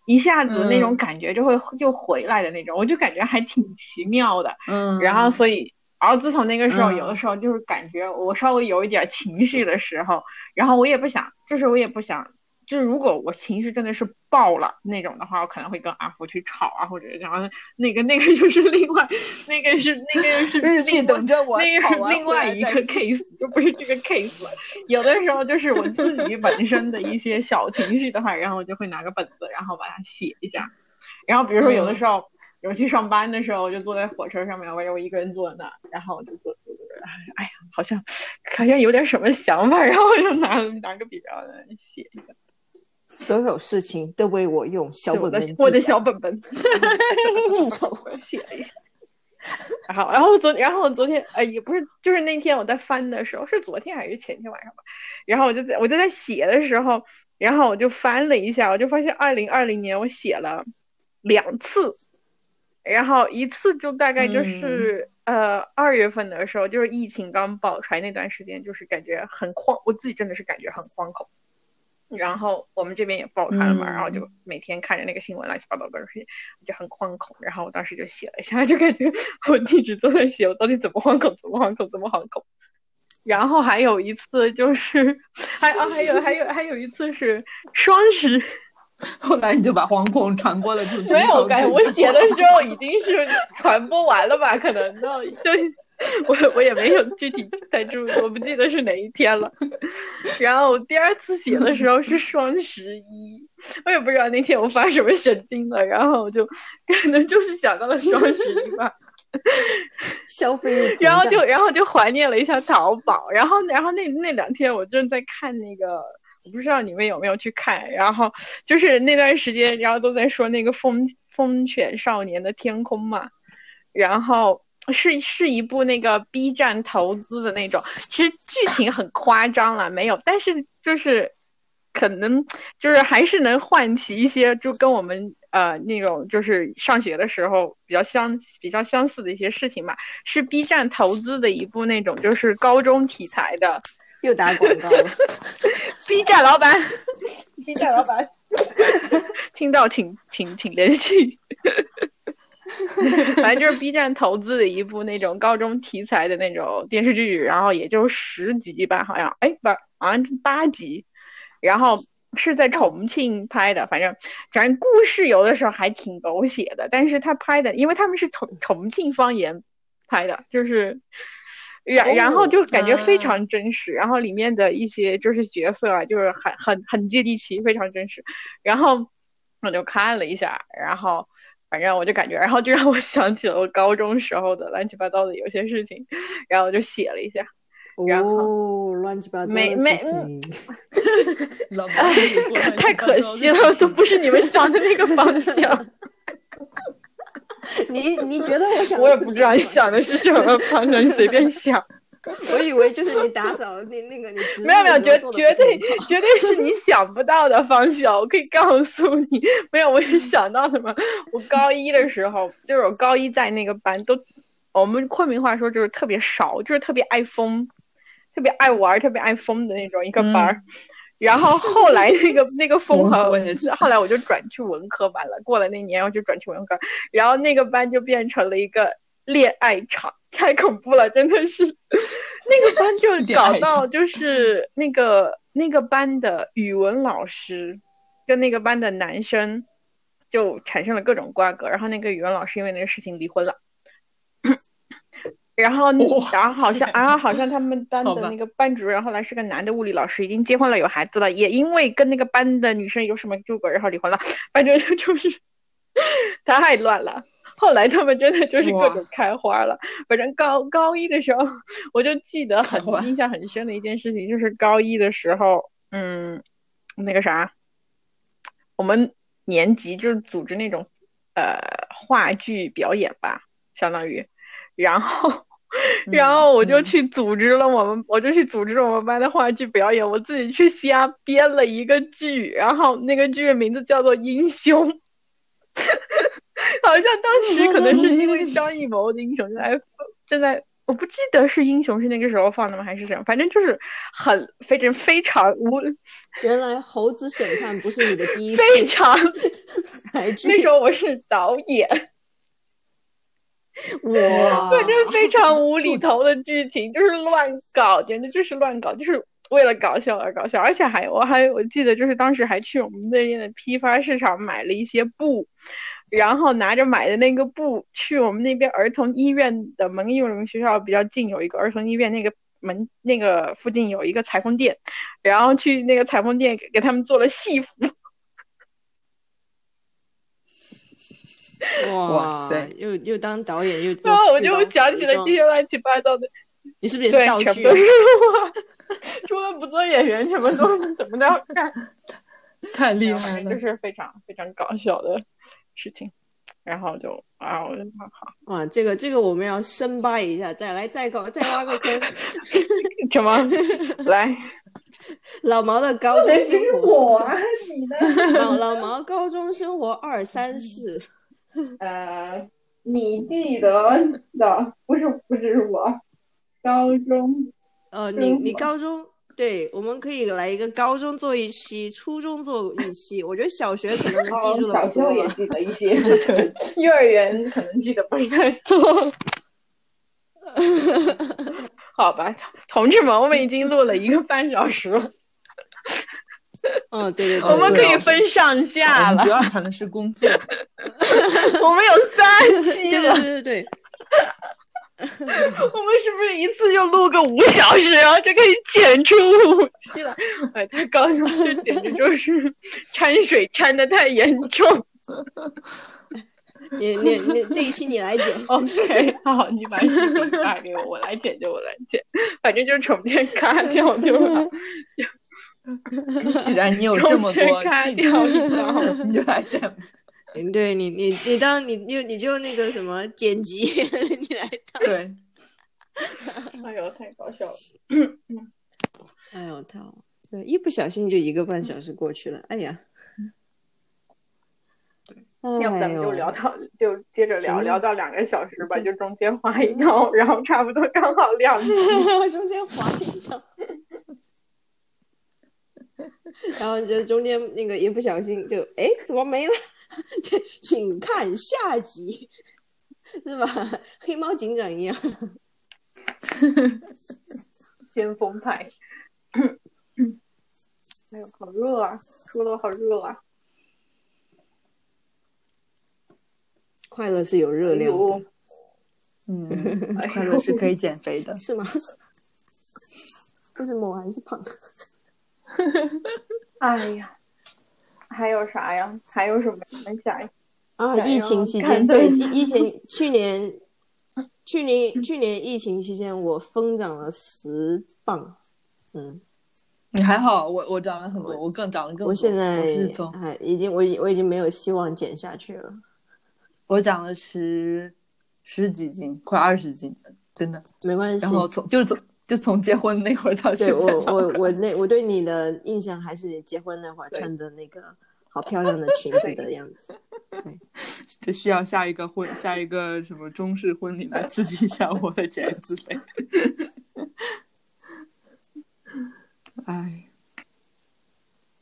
一下子那种感觉就会就回来的那种，我就感觉还挺奇妙的。嗯，然后所以，然后自从那个时候，有的时候就是感觉我稍微有一点情绪的时候，然后我也不想，就是我也不想。就是如果我情绪真的是爆了那种的话，我可能会跟阿福去吵啊，或者然后那个那个就是另外那个是那个是日记等着我，那个是另外一个 case，就不是这个 case。有的时候就是我自己本身的一些小情绪的话，然后我就会拿个本子，然后把它写一下。然后比如说有的时候，有去上班的时候，我就坐在火车上面，我我一个人坐那，然后我就坐坐坐，哎呀，好像好像有点什么想法，然后我就拿拿个笔然后写一下。所有事情都为我用小本本，我的小本本记仇写了一下。然后，然后昨，然后我昨天，呃，也不是，就是那天我在翻的时候，是昨天还是前天晚上吧？然后我就在，我就在写的时候，然后我就翻了一下，我就发现二零二零年我写了两次，然后一次就大概就是呃二月份的时候，就是疫情刚爆出来那段时间，就是感觉很慌，我自己真的是感觉很惶恐。然后我们这边也爆开了嘛，然后就每天看着那个新闻乱七八糟的东西，就很惶恐。然后我当时就写了一下，就感觉我一直都在写，我到底怎么惶恐，怎么惶恐，怎么惶恐。然后还有一次就是，还啊还有还有还有一次是双十，后来你就把惶恐传播了出去。没有，感觉我写的时候已经是传播完了吧？可能都就。我我也没有具体太注意，我不记得是哪一天了。然后第二次写的时候是双十一，我也不知道那天我发什么神经了，然后我就可能就是想到了双十一吧，消费，然后就然后就怀念了一下淘宝，然后然后那那两天我正在看那个，我不知道你们有没有去看，然后就是那段时间，然后都在说那个风风犬少年的天空嘛，然后。是是一部那个 B 站投资的那种，其实剧情很夸张了，没有，但是就是可能就是还是能唤起一些就跟我们呃那种就是上学的时候比较相比较相似的一些事情吧。是 B 站投资的一部那种就是高中题材的，又打广告了。B 站老板，B 站老板，听到请请请联系。反正就是 B 站投资的一部那种高中题材的那种电视剧，然后也就十集吧，好像，哎，不，好像八集，然后是在重庆拍的，反正反正故事有的时候还挺狗血的，但是他拍的，因为他们是重重庆方言拍的，就是然然后就感觉非常真实，然后里面的一些就是角色啊，就是很很很接地气，非常真实，然后我就看了一下，然后。反正我就感觉，然后就让我想起了我高中时候的乱七八糟的有些事情，然后我就写了一下。哦，乱七八糟没没，太可惜了，都不是你们想的那个方向。你你觉得我想？我也不知道你想的是什么方向，你随便想。我以为就是你打扫那那个你没有没有绝绝对绝对是你想不到的方向，我可以告诉你，没有我是想到什么？我高一的时候，就是我高一在那个班都，我们昆明话说就是特别少，就是特别爱疯，特别爱玩，特别爱疯的那种一个班儿。然后后来那个那个风和后来我就转去文科班了。过了那年我就转去文科，然后那个班就变成了一个恋爱场。太恐怖了，真的是，那个班就搞到就是那个那个班的语文老师跟那个班的男生就产生了各种瓜葛，然后那个语文老师因为那个事情离婚了，然后然后好像然后好像他们班的那个班主任后来是个男的物理老师，已经结婚了有孩子了，也因为跟那个班的女生有什么纠葛，然后离婚了，反正就是 太乱了。后来他们真的就是各种开花了。反正高高一的时候，我就记得很印象很深的一件事情，就是高一的时候，嗯，那个啥，我们年级就是组织那种呃话剧表演吧，相当于，然后然后我就去组织了我们，我就去组织我们班的话剧表演，我自己去瞎编了一个剧，然后那个剧的名字叫做《英雄》。好像当时可能是因为 张艺谋的英雄正在正在我不记得是英雄是那个时候放的吗，还是什么？反正就是很非常非常无。原来猴子审判不是你的第一次。非常。那时候我是导演。哇！反正非常无厘头的剧情，就是乱搞，简直就是乱搞，就是为了搞笑而搞笑。而且还我还我记得就是当时还去我们那边的批发市场买了一些布。然后拿着买的那个布去我们那边儿童医院的门，因为我们学校比较近，有一个儿童医院，那个门那个附近有一个裁缝店，然后去那个裁缝店给他们做了戏服。哇塞！又又当导演又做，我就想起了这些乱七八糟的。你是不是也是道具？除了不做演员，什么都怎么都要干。太厉害了，就是非常非常搞笑的。事情，然后就啊，我就好好啊，这个这个我们要深扒一下，再来再搞再挖个坑，什么？来，老毛的高中生活，我啊，你呢？老老毛高中生活二三事，呃，你记得的不是不是我高中，呃，你你高中。对，我们可以来一个高中做一期，初中做一期。我觉得小学可能能记住了小学也记得一些，幼儿园可能记得不是太多。好吧，同志们，我们已经录了一个半小时了。嗯，对对 对，我们可以分上下了。主要谈的是工作。我们有三期了。对对对对。我们是不是一次就录个五小时啊？就可以剪出五期了！哎，太搞笑了，这简直就是掺水掺的太严重。你你你，这一期你来剪。OK，好，你把视频发给我，我来剪就我来剪，反正就是重片卡掉就好。既然你有这么多镜头，你就来剪。嗯，对你，你你当你就你就那个什么剪辑，你来当。对。哎呦，太搞笑了！哎呦，操！对，一不小心就一个半小时过去了。哎呀。对。要不咱们就聊到，就接着聊聊到两个小时吧，就中间划一刀，然后差不多刚好两集，中间划一刀。然后就中间那个一不小心就哎怎么没了？对，请看下集，是吧？黑猫警长一样，先锋派。哎呦，好热啊！说的好热啊！快乐是有热量的，嗯，快乐是可以减肥的，是吗？为什么我还是胖？哎呀，还有啥呀？还有什么分享呀？啊，疫情期间对，疫情去年，去年去年疫情期间我疯长了十磅，嗯，你还好，我我长了很多，我更长了更多。我现在还已经我已我已经没有希望减下去了，我长了十十几斤，快二十斤，真的没关系。然后从就是从。就从结婚那会儿到现在，我我我那我对你的印象还是你结婚那会儿穿的那个好漂亮的裙子的样子。对，这需要下一个婚下一个什么中式婚礼来刺激一下我的减脂肥。哎，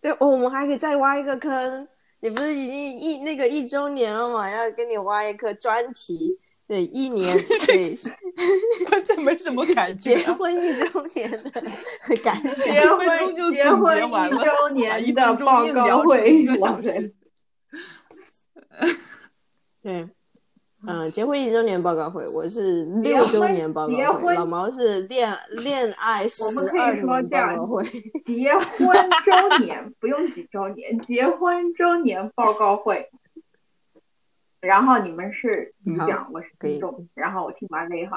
对哦，我们还可以再挖一个坑。你不是已经一那个一周年了嘛？要给你挖一个专题。对，一 年对，关键没什么感 觉。结婚一周年的 感想，结婚结婚一周年的报告会，哇塞！对，嗯，结婚一周年报告会，我是六周年报告会，老毛是恋恋爱十二年报告会。结婚周年不用几周年，结婚周年报告会。然后你们是讲，我是听众，然后我听完了以后，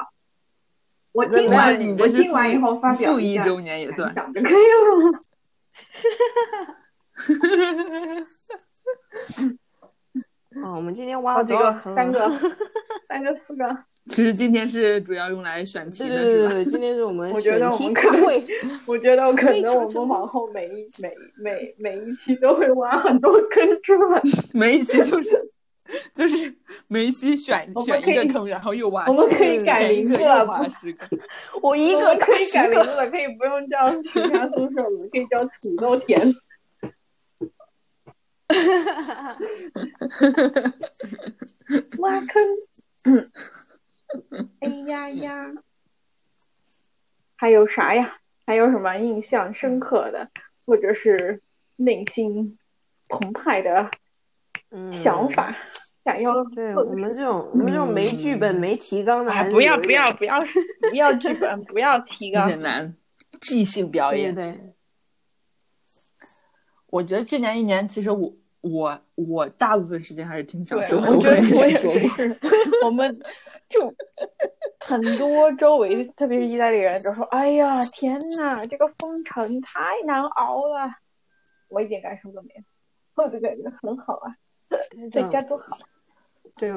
我听完我听完以后发表一周年也算，想就可以了。哈哈哈哦，我们今天挖了几个？三个，三个，四个。其实今天是主要用来选题的，对对对，今天是我们选题大会。我觉得我可能 我们往后每一每每每一期都会挖很多坑出来，每一期就是。就是梅西选选一个坑，然后又挖。我们可以改名字了，挖十个。我一个可以改名字了，可以不用叫 徐家宿舍了，可以叫土豆田。挖坑。哎呀呀！还有啥呀？还有什么印象深刻的，或者是内心澎湃的想法？想要对我们这种我们这种没剧本没提纲的，不要不要不 要不要剧本，不要提纲，很难即兴表演。对，我觉得去年一年，其实我我我大部分时间还是挺享受的。我觉得我也是，我们就很多周围，特别是意大利人，就说：“哎呀，天呐，这个封城太难熬了。”我一点感受都没有，我就感觉很好啊，在家多好。对，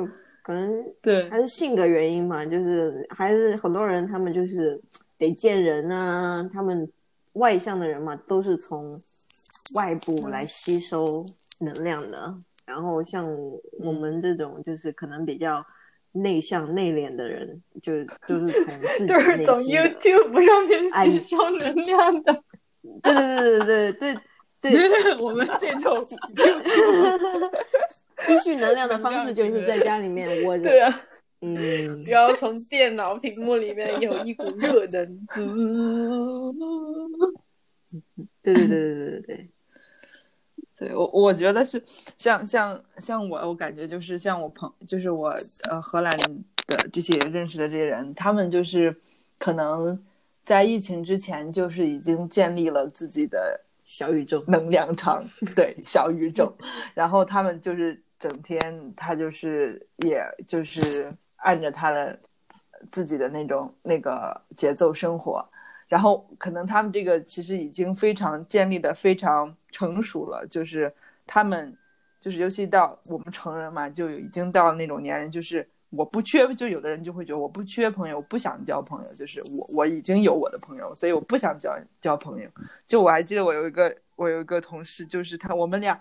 可能对还是性格原因嘛，就是还是很多人他们就是得见人啊，他们外向的人嘛，都是从外部来吸收能量的。然后像我们这种就是可能比较内向内敛的人，就就是从自己 就是从 YouTube 上面吸收能量的。对对对对对对对，我们这种。积蓄能量的方式就是在家里面窝着。对啊，嗯，不要从电脑屏幕里面有一股热能。对对对对对对对，对我我觉得是像像像我，我感觉就是像我朋，就是我呃荷兰的这些认识的这些人，他们就是可能在疫情之前就是已经建立了自己的小宇宙能量场，对小宇宙，然后他们就是。整天他就是，也就是按着他的自己的那种那个节奏生活，然后可能他们这个其实已经非常建立的非常成熟了，就是他们就是尤其到我们成人嘛，就已经到那种年龄，就是我不缺，就有的人就会觉得我不缺朋友，不想交朋友，就是我我已经有我的朋友，所以我不想交交朋友。就我还记得我有一个我有一个同事，就是他我们俩。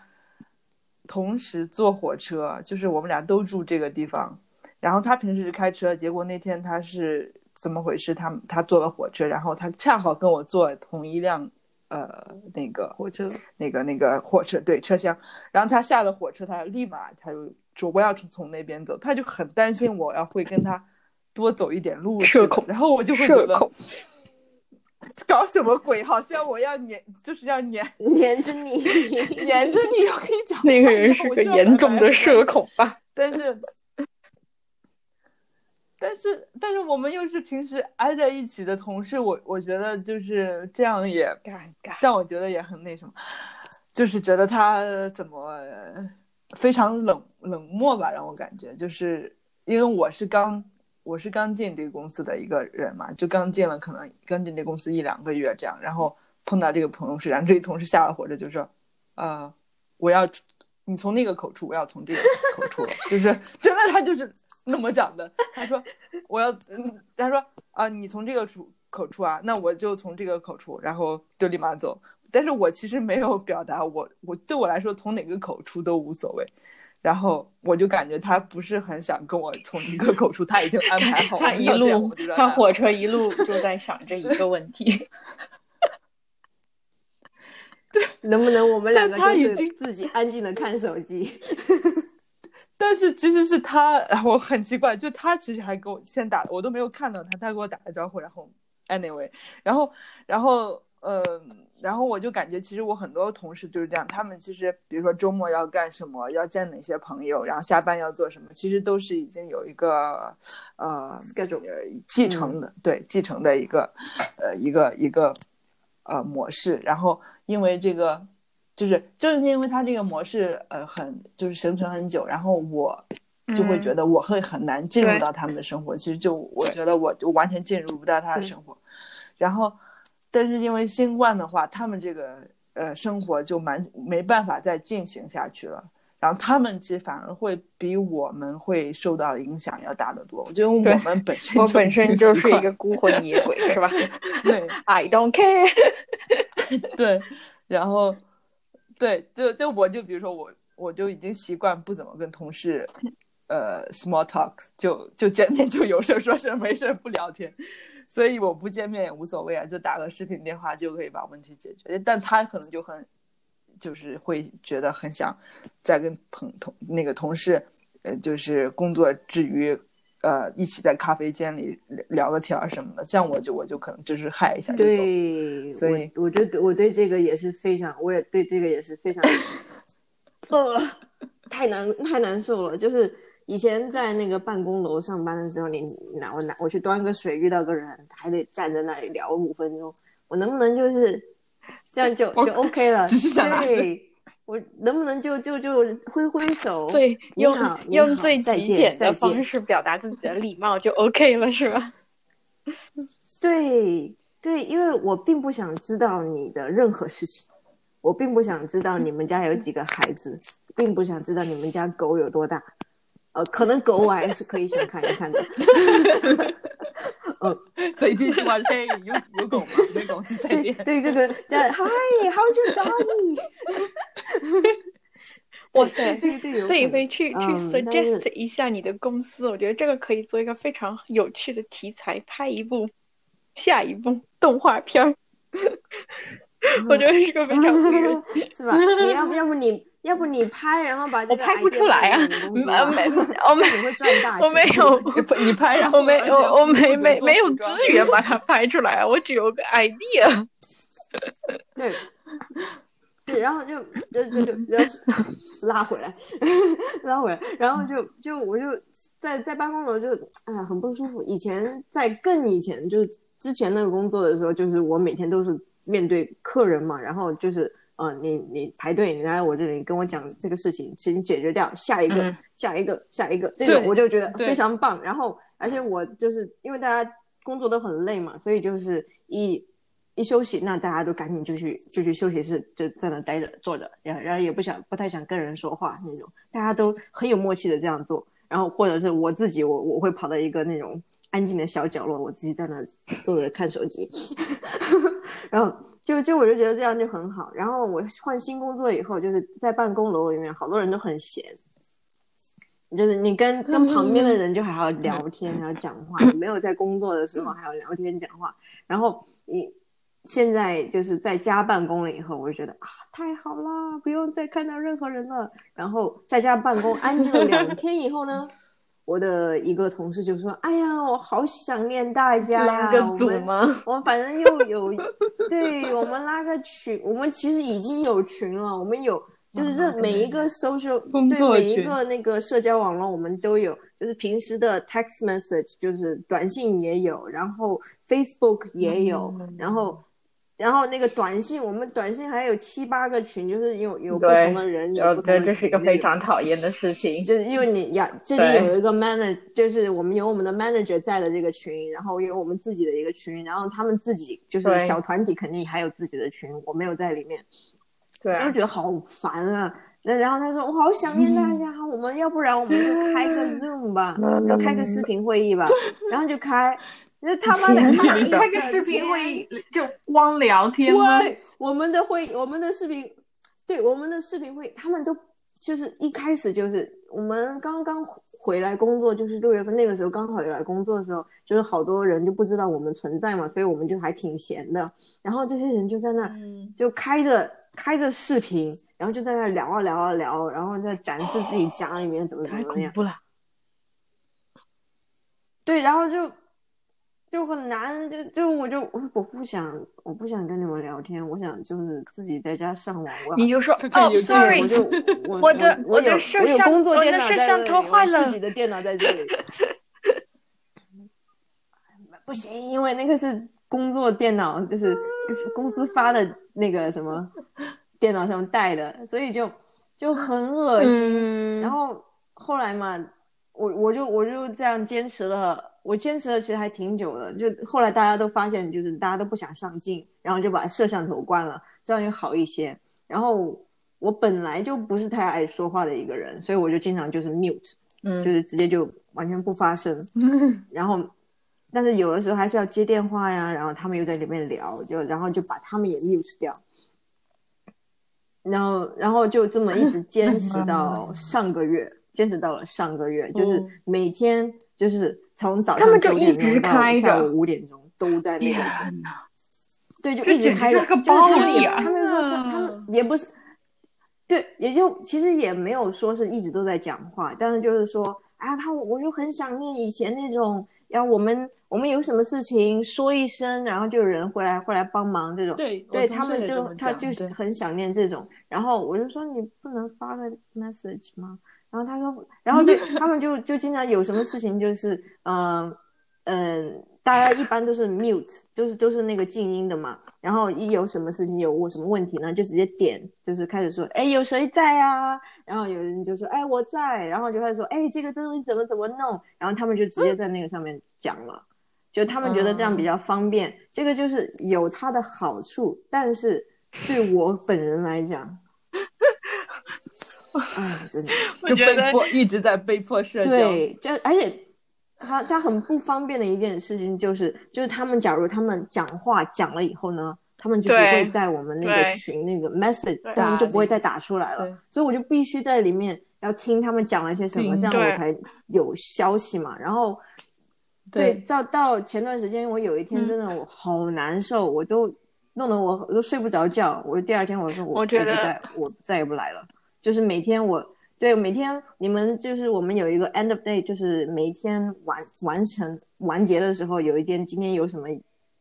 同时坐火车，就是我们俩都住这个地方，然后他平时是开车，结果那天他是怎么回事？他他坐了火车，然后他恰好跟我坐同一辆，呃，那个火车，那个那个火车对车厢，然后他下了火车，他立马他就说我要从从那边走，他就很担心我要会跟他多走一点路，社恐，然后我就会觉得。搞什么鬼？好像我要黏，就是要黏黏着你，黏着你。我跟你讲，那个人是个严重的社恐吧？但是，但是，但是我们又是平时挨在一起的同事，我我觉得就是这样也尴尬，让我觉得也很那什么，就是觉得他怎么非常冷冷漠吧，让我感觉就是因为我是刚。我是刚进这个公司的一个人嘛，就刚进了，可能刚进这公司一两个月这样，然后碰到这个同事，然后这个同事下了火车就说，呃，我要你从那个口出，我要从这个口出，就是真的他就是那么讲的。他说我要，嗯，他说啊，你从这个出口出啊，那我就从这个口出，然后就立马走。但是我其实没有表达我，我对我来说从哪个口出都无所谓。然后我就感觉他不是很想跟我从一个口出，他已经安排好了。他一路，他火车一路就在想这一个问题。对，能不能我们两个就是自己安静的看手机？但是其实是他，我很奇怪，就他其实还给我先打，我都没有看到他，他给我打了招呼，然后 anyway，然后，然后，嗯。然后我就感觉，其实我很多同事就是这样，他们其实比如说周末要干什么，要见哪些朋友，然后下班要做什么，其实都是已经有一个呃 schedule 继承的，对继承的一个呃一个一个呃模式。然后因为这个，就是就是因为他这个模式呃很就是形成很久，然后我就会觉得我会很难进入到他们的生活。其实就我觉得我就完全进入不到他的生活，然后。但是因为新冠的话，他们这个呃生活就蛮没办法再进行下去了。然后他们其实反而会比我们会受到影响要大得多。我觉得我们本身我本身就是一个孤魂野鬼，是吧？对，I don't care。对，然后对，就就我就比如说我我就已经习惯不怎么跟同事呃 small talk，就就见面就有事说事，没事不聊天。所以我不见面也无所谓啊，就打个视频电话就可以把问题解决。但他可能就很，就是会觉得很想再跟朋同那个同事，呃，就是工作之余，呃，一起在咖啡间里聊个天儿什么的。像我就我就可能就是嗨一下就走。对，所以我觉得我对这个也是非常，我也对这个也是非常，呃，太难太难受了，就是。以前在那个办公楼上班的时候，你拿我拿我去端个水，遇到个人还得站在那里聊五分钟，我能不能就是这样就就 OK 了？对，我能不能就就就挥挥手？对，用用最极简的方式表达自己的礼貌就 OK 了，是吧？对对，因为我并不想知道你的任何事情，我并不想知道你们家有几个孩子，并不想知道你们家狗有多大。呃，可能狗我还是可以想看一看的。嗯，所以这句话，嘿，有有狗吗？没狗，再见。对这个，嗨，How's your doggy？哇塞，这个这个，可以飞去去 suggest 一下你的公司，我觉得这个可以做一个非常有趣的题材，拍一部下一部动画片儿。我觉得是个非常有趣，是吧？你要不要不你？要不你拍，然后把这个我拍不出来啊！没没，我没会赚大 钱。我没有，你拍，然后我没我我没没没有资源把它拍出来，我只有个 idea。对对，然后就就就就然后拉回来，拉回来，然后就就我就在在办公楼就哎呀很不舒服。以前在更以前，就是之前那个工作的时候，就是我每天都是面对客人嘛，然后就是。呃，你你排队，你来我这里跟我讲这个事情，请解决掉，下一个，下一个，下一个，这个我就觉得非常棒。然后，而且我就是因为大家工作都很累嘛，所以就是一一休息，那大家都赶紧就去就去休息室，就在那待着坐着，然后然后也不想不太想跟人说话那种，大家都很有默契的这样做。然后或者是我自己，我我会跑到一个那种安静的小角落，我自己在那坐着看手机，然后。就就我就觉得这样就很好，然后我换新工作以后，就是在办公楼里面，好多人都很闲，就是你跟跟旁边的人就还要聊天，还要讲话，你没有在工作的时候还要聊天讲话。然后你现在就是在家办公了以后，我就觉得啊，太好了，不用再看到任何人了。然后在家办公安静了两天以后呢？我的一个同事就说：“哎呀，我好想念大家呀！我们我们反正又有，对我们拉个群，我们其实已经有群了。我们有就是这每一个 social 对每一个那个社交网络我们都有，就是平时的 text message 就是短信也有，然后 Facebook 也有，然后。”然后那个短信，我们短信还有七八个群，就是有有不同的人，有不同的这是一个非常讨厌的事情，就是因为你要这里有一个 manager，就是我们有我们的 manager 在的这个群，然后有我们自己的一个群，然后他们自己就是小团体肯定还有自己的群，我没有在里面，对，就觉得好烦啊。那然后他说我好想念大家，我们要不然我们就开个 Zoom 吧，要开个视频会议吧，然后就开。那他妈的开个视频会议就光聊天吗？我们的会，我们的视频，对，我们的视频会，他们都就是一开始就是我们刚刚回来工作，就是六月份那个时候刚好回来工作的时候，就是好多人就不知道我们存在嘛，所以我们就还挺闲的。然后这些人就在那就开着开着视频，然后就在那聊啊聊啊聊，然后在展示自己家里面怎么怎么样。太恐怖了。对，然后就。就很难，就就我就我我不想我不想跟你们聊天，我想就是自己在家上网。你就说 哦，sorry，我就我的我的摄像我的摄像头坏了，自己的电脑在这里。不行，因为那个是工作电脑，就是公司发的那个什么电脑上带的，所以就就很恶心。然后后来嘛，我我就我就这样坚持了。我坚持了其实还挺久的，就后来大家都发现，就是大家都不想上镜，然后就把摄像头关了，这样就好一些。然后我本来就不是太爱说话的一个人，所以我就经常就是 mute，嗯，就是直接就完全不发声。然后，但是有的时候还是要接电话呀，然后他们又在里面聊，就然后就把他们也 mute 掉。然后，然后就这么一直坚持 到上个月。坚持到了上个月，就是每天就是从早上九点钟到下午五点钟都在那个。对，就一直开着。就他们他们说他们也不是，对，也就其实也没有说是一直都在讲话，但是就是说啊，他我就很想念以前那种，然后我们我们有什么事情说一声，然后就有人会来会来帮忙这种。对，对他们就他就是很想念这种。然后我就说你不能发个 message 吗？然后他说，然后就他们就就经常有什么事情就是嗯嗯。大家一般都是 mute，就是都是那个静音的嘛。然后一有什么事情有我什么问题呢，就直接点，就是开始说，哎，有谁在啊？然后有人就说，哎，我在。然后就开始说，哎，这个东西怎么怎么弄？然后他们就直接在那个上面讲了，就他们觉得这样比较方便。这个就是有它的好处，但是对我本人来讲，哎，真的 就被迫一直在被迫社交。对，就而且。他他很不方便的一件事情就是，就是他们假如他们讲话讲了以后呢，他们就不会在我们那个群那个 message，他们就不会再打出来了。所以我就必须在里面要听他们讲了些什么，这样我才有消息嘛。然后，对，到到前段时间，我有一天真的我好难受，我都弄得我都睡不着觉。我第二天我说我我不再我再也不来了，就是每天我。对，每天你们就是我们有一个 end of day，就是每一天完完成完结的时候，有一天今天有什么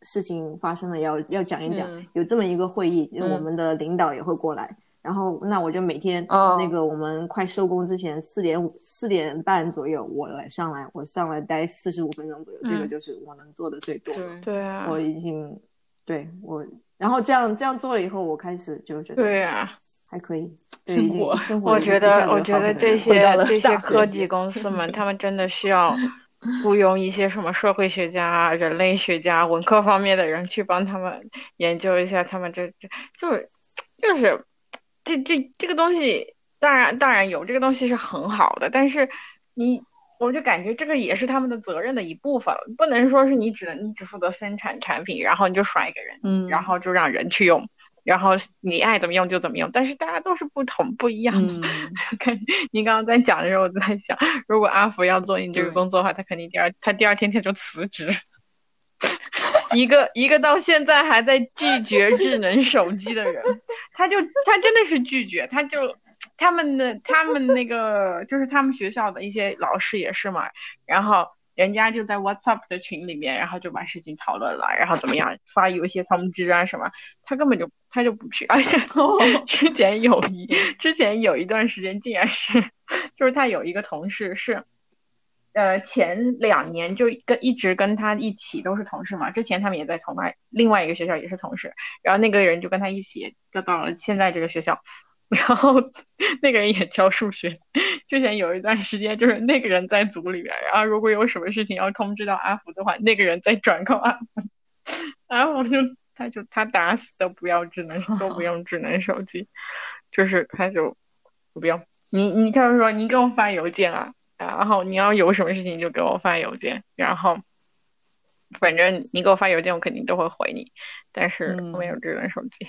事情发生了，要要讲一讲，有这么一个会议，我们的领导也会过来，然后那我就每天那个我们快收工之前四点五四点半左右，我来上来，我上来待四十五分钟左右，这个就是我能做的最多。对啊，我已经对我，然后这样这样做了以后，我开始就觉得对啊。还可以，生活生活。我觉得，我觉得这些这些科技公 司们，他们真的需要雇佣一些什么社会学家、人类学家、文科方面的人去帮他们研究一下。他们这这就是就是这这这个东西，当然当然有这个东西是很好的，但是你我就感觉这个也是他们的责任的一部分，不能说是你只能你只负责生产产品，然后你就甩给人，嗯，然后就让人去用。然后你爱怎么用就怎么用，但是大家都是不同不一样的。看你刚刚在讲的时候，我就在想，如果阿福要做你这个工作的话，他肯定第二他第二天他就辞职。一个一个到现在还在拒绝智能手机的人，他就他真的是拒绝，他就他们的他们那个就是他们学校的一些老师也是嘛，然后。人家就在 WhatsApp 的群里面，然后就把事情讨论了，然后怎么样发有一些通知啊什么，他根本就他就不去。而且 之前有一之前有一段时间，竟然是 就是他有一个同事是，呃前两年就跟一直跟他一起都是同事嘛，之前他们也在同外另外一个学校也是同事，然后那个人就跟他一起就到了现在这个学校。然后那个人也教数学，之前有一段时间就是那个人在组里边，然后如果有什么事情要通知到阿福的话，那个人再转告阿福，阿福就他就他打死都不要智能都不用智能手机，就是他就我不用。你你他就说你给我发邮件啊，然后你要有什么事情就给我发邮件，然后反正你给我发邮件我肯定都会回你，但是我没有智能手机。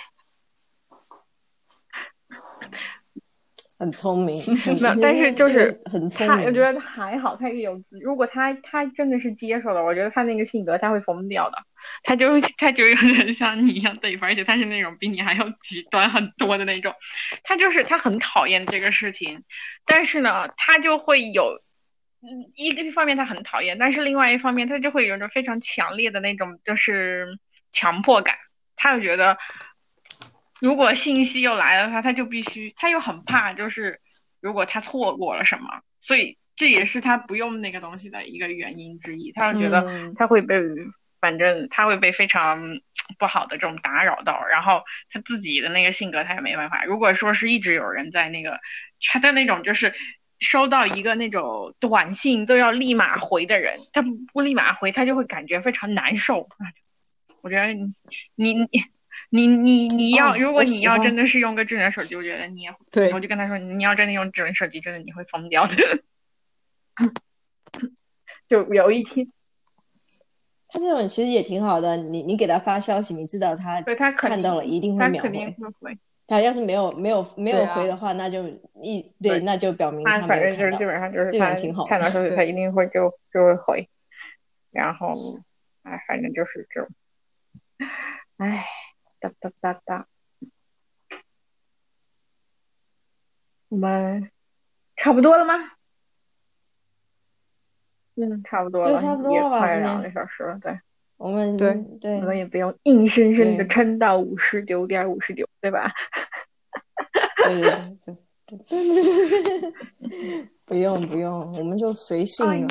很聪明，没有，但是就是很聪明。我觉得还好，他也有如果他他真的是接受了，我觉得他那个性格他会疯掉的。他就他就有点像你一样对付，而且他是那种比你还要极端很多的那种。他就是他很讨厌这个事情，但是呢，他就会有一个方面他很讨厌，但是另外一方面他就会有一种非常强烈的那种就是强迫感，他就觉得。如果信息又来了，他他就必须，他又很怕，就是如果他错过了什么，所以这也是他不用那个东西的一个原因之一。他就觉得他会被，反正他会被非常不好的这种打扰到，然后他自己的那个性格他也没办法。如果说是一直有人在那个他的那种，就是收到一个那种短信都要立马回的人，他不不立马回，他就会感觉非常难受。我觉得你你你。你你你要，如果你要真的是用个智能手机，我觉得你也，对，我就跟他说，你要真的用智能手机，真的你会疯掉的。就有一天，他这种其实也挺好的，你你给他发消息，你知道他对他看到了一定会秒回。他要是没有没有没有回的话，那就一对，那就表明他反正就是基本上就是他挺好，看到消息 他一定会就就会回，然后哎，反正就是这种，哎，哒哒哒哒，我们差不多了吗？嗯，差不多了，差不多了吧？快两个小时了，对。我们对对，我们也不用硬生生的撑到五十九点五十九，对吧？对对对对对对，不用不用，我们就随性了。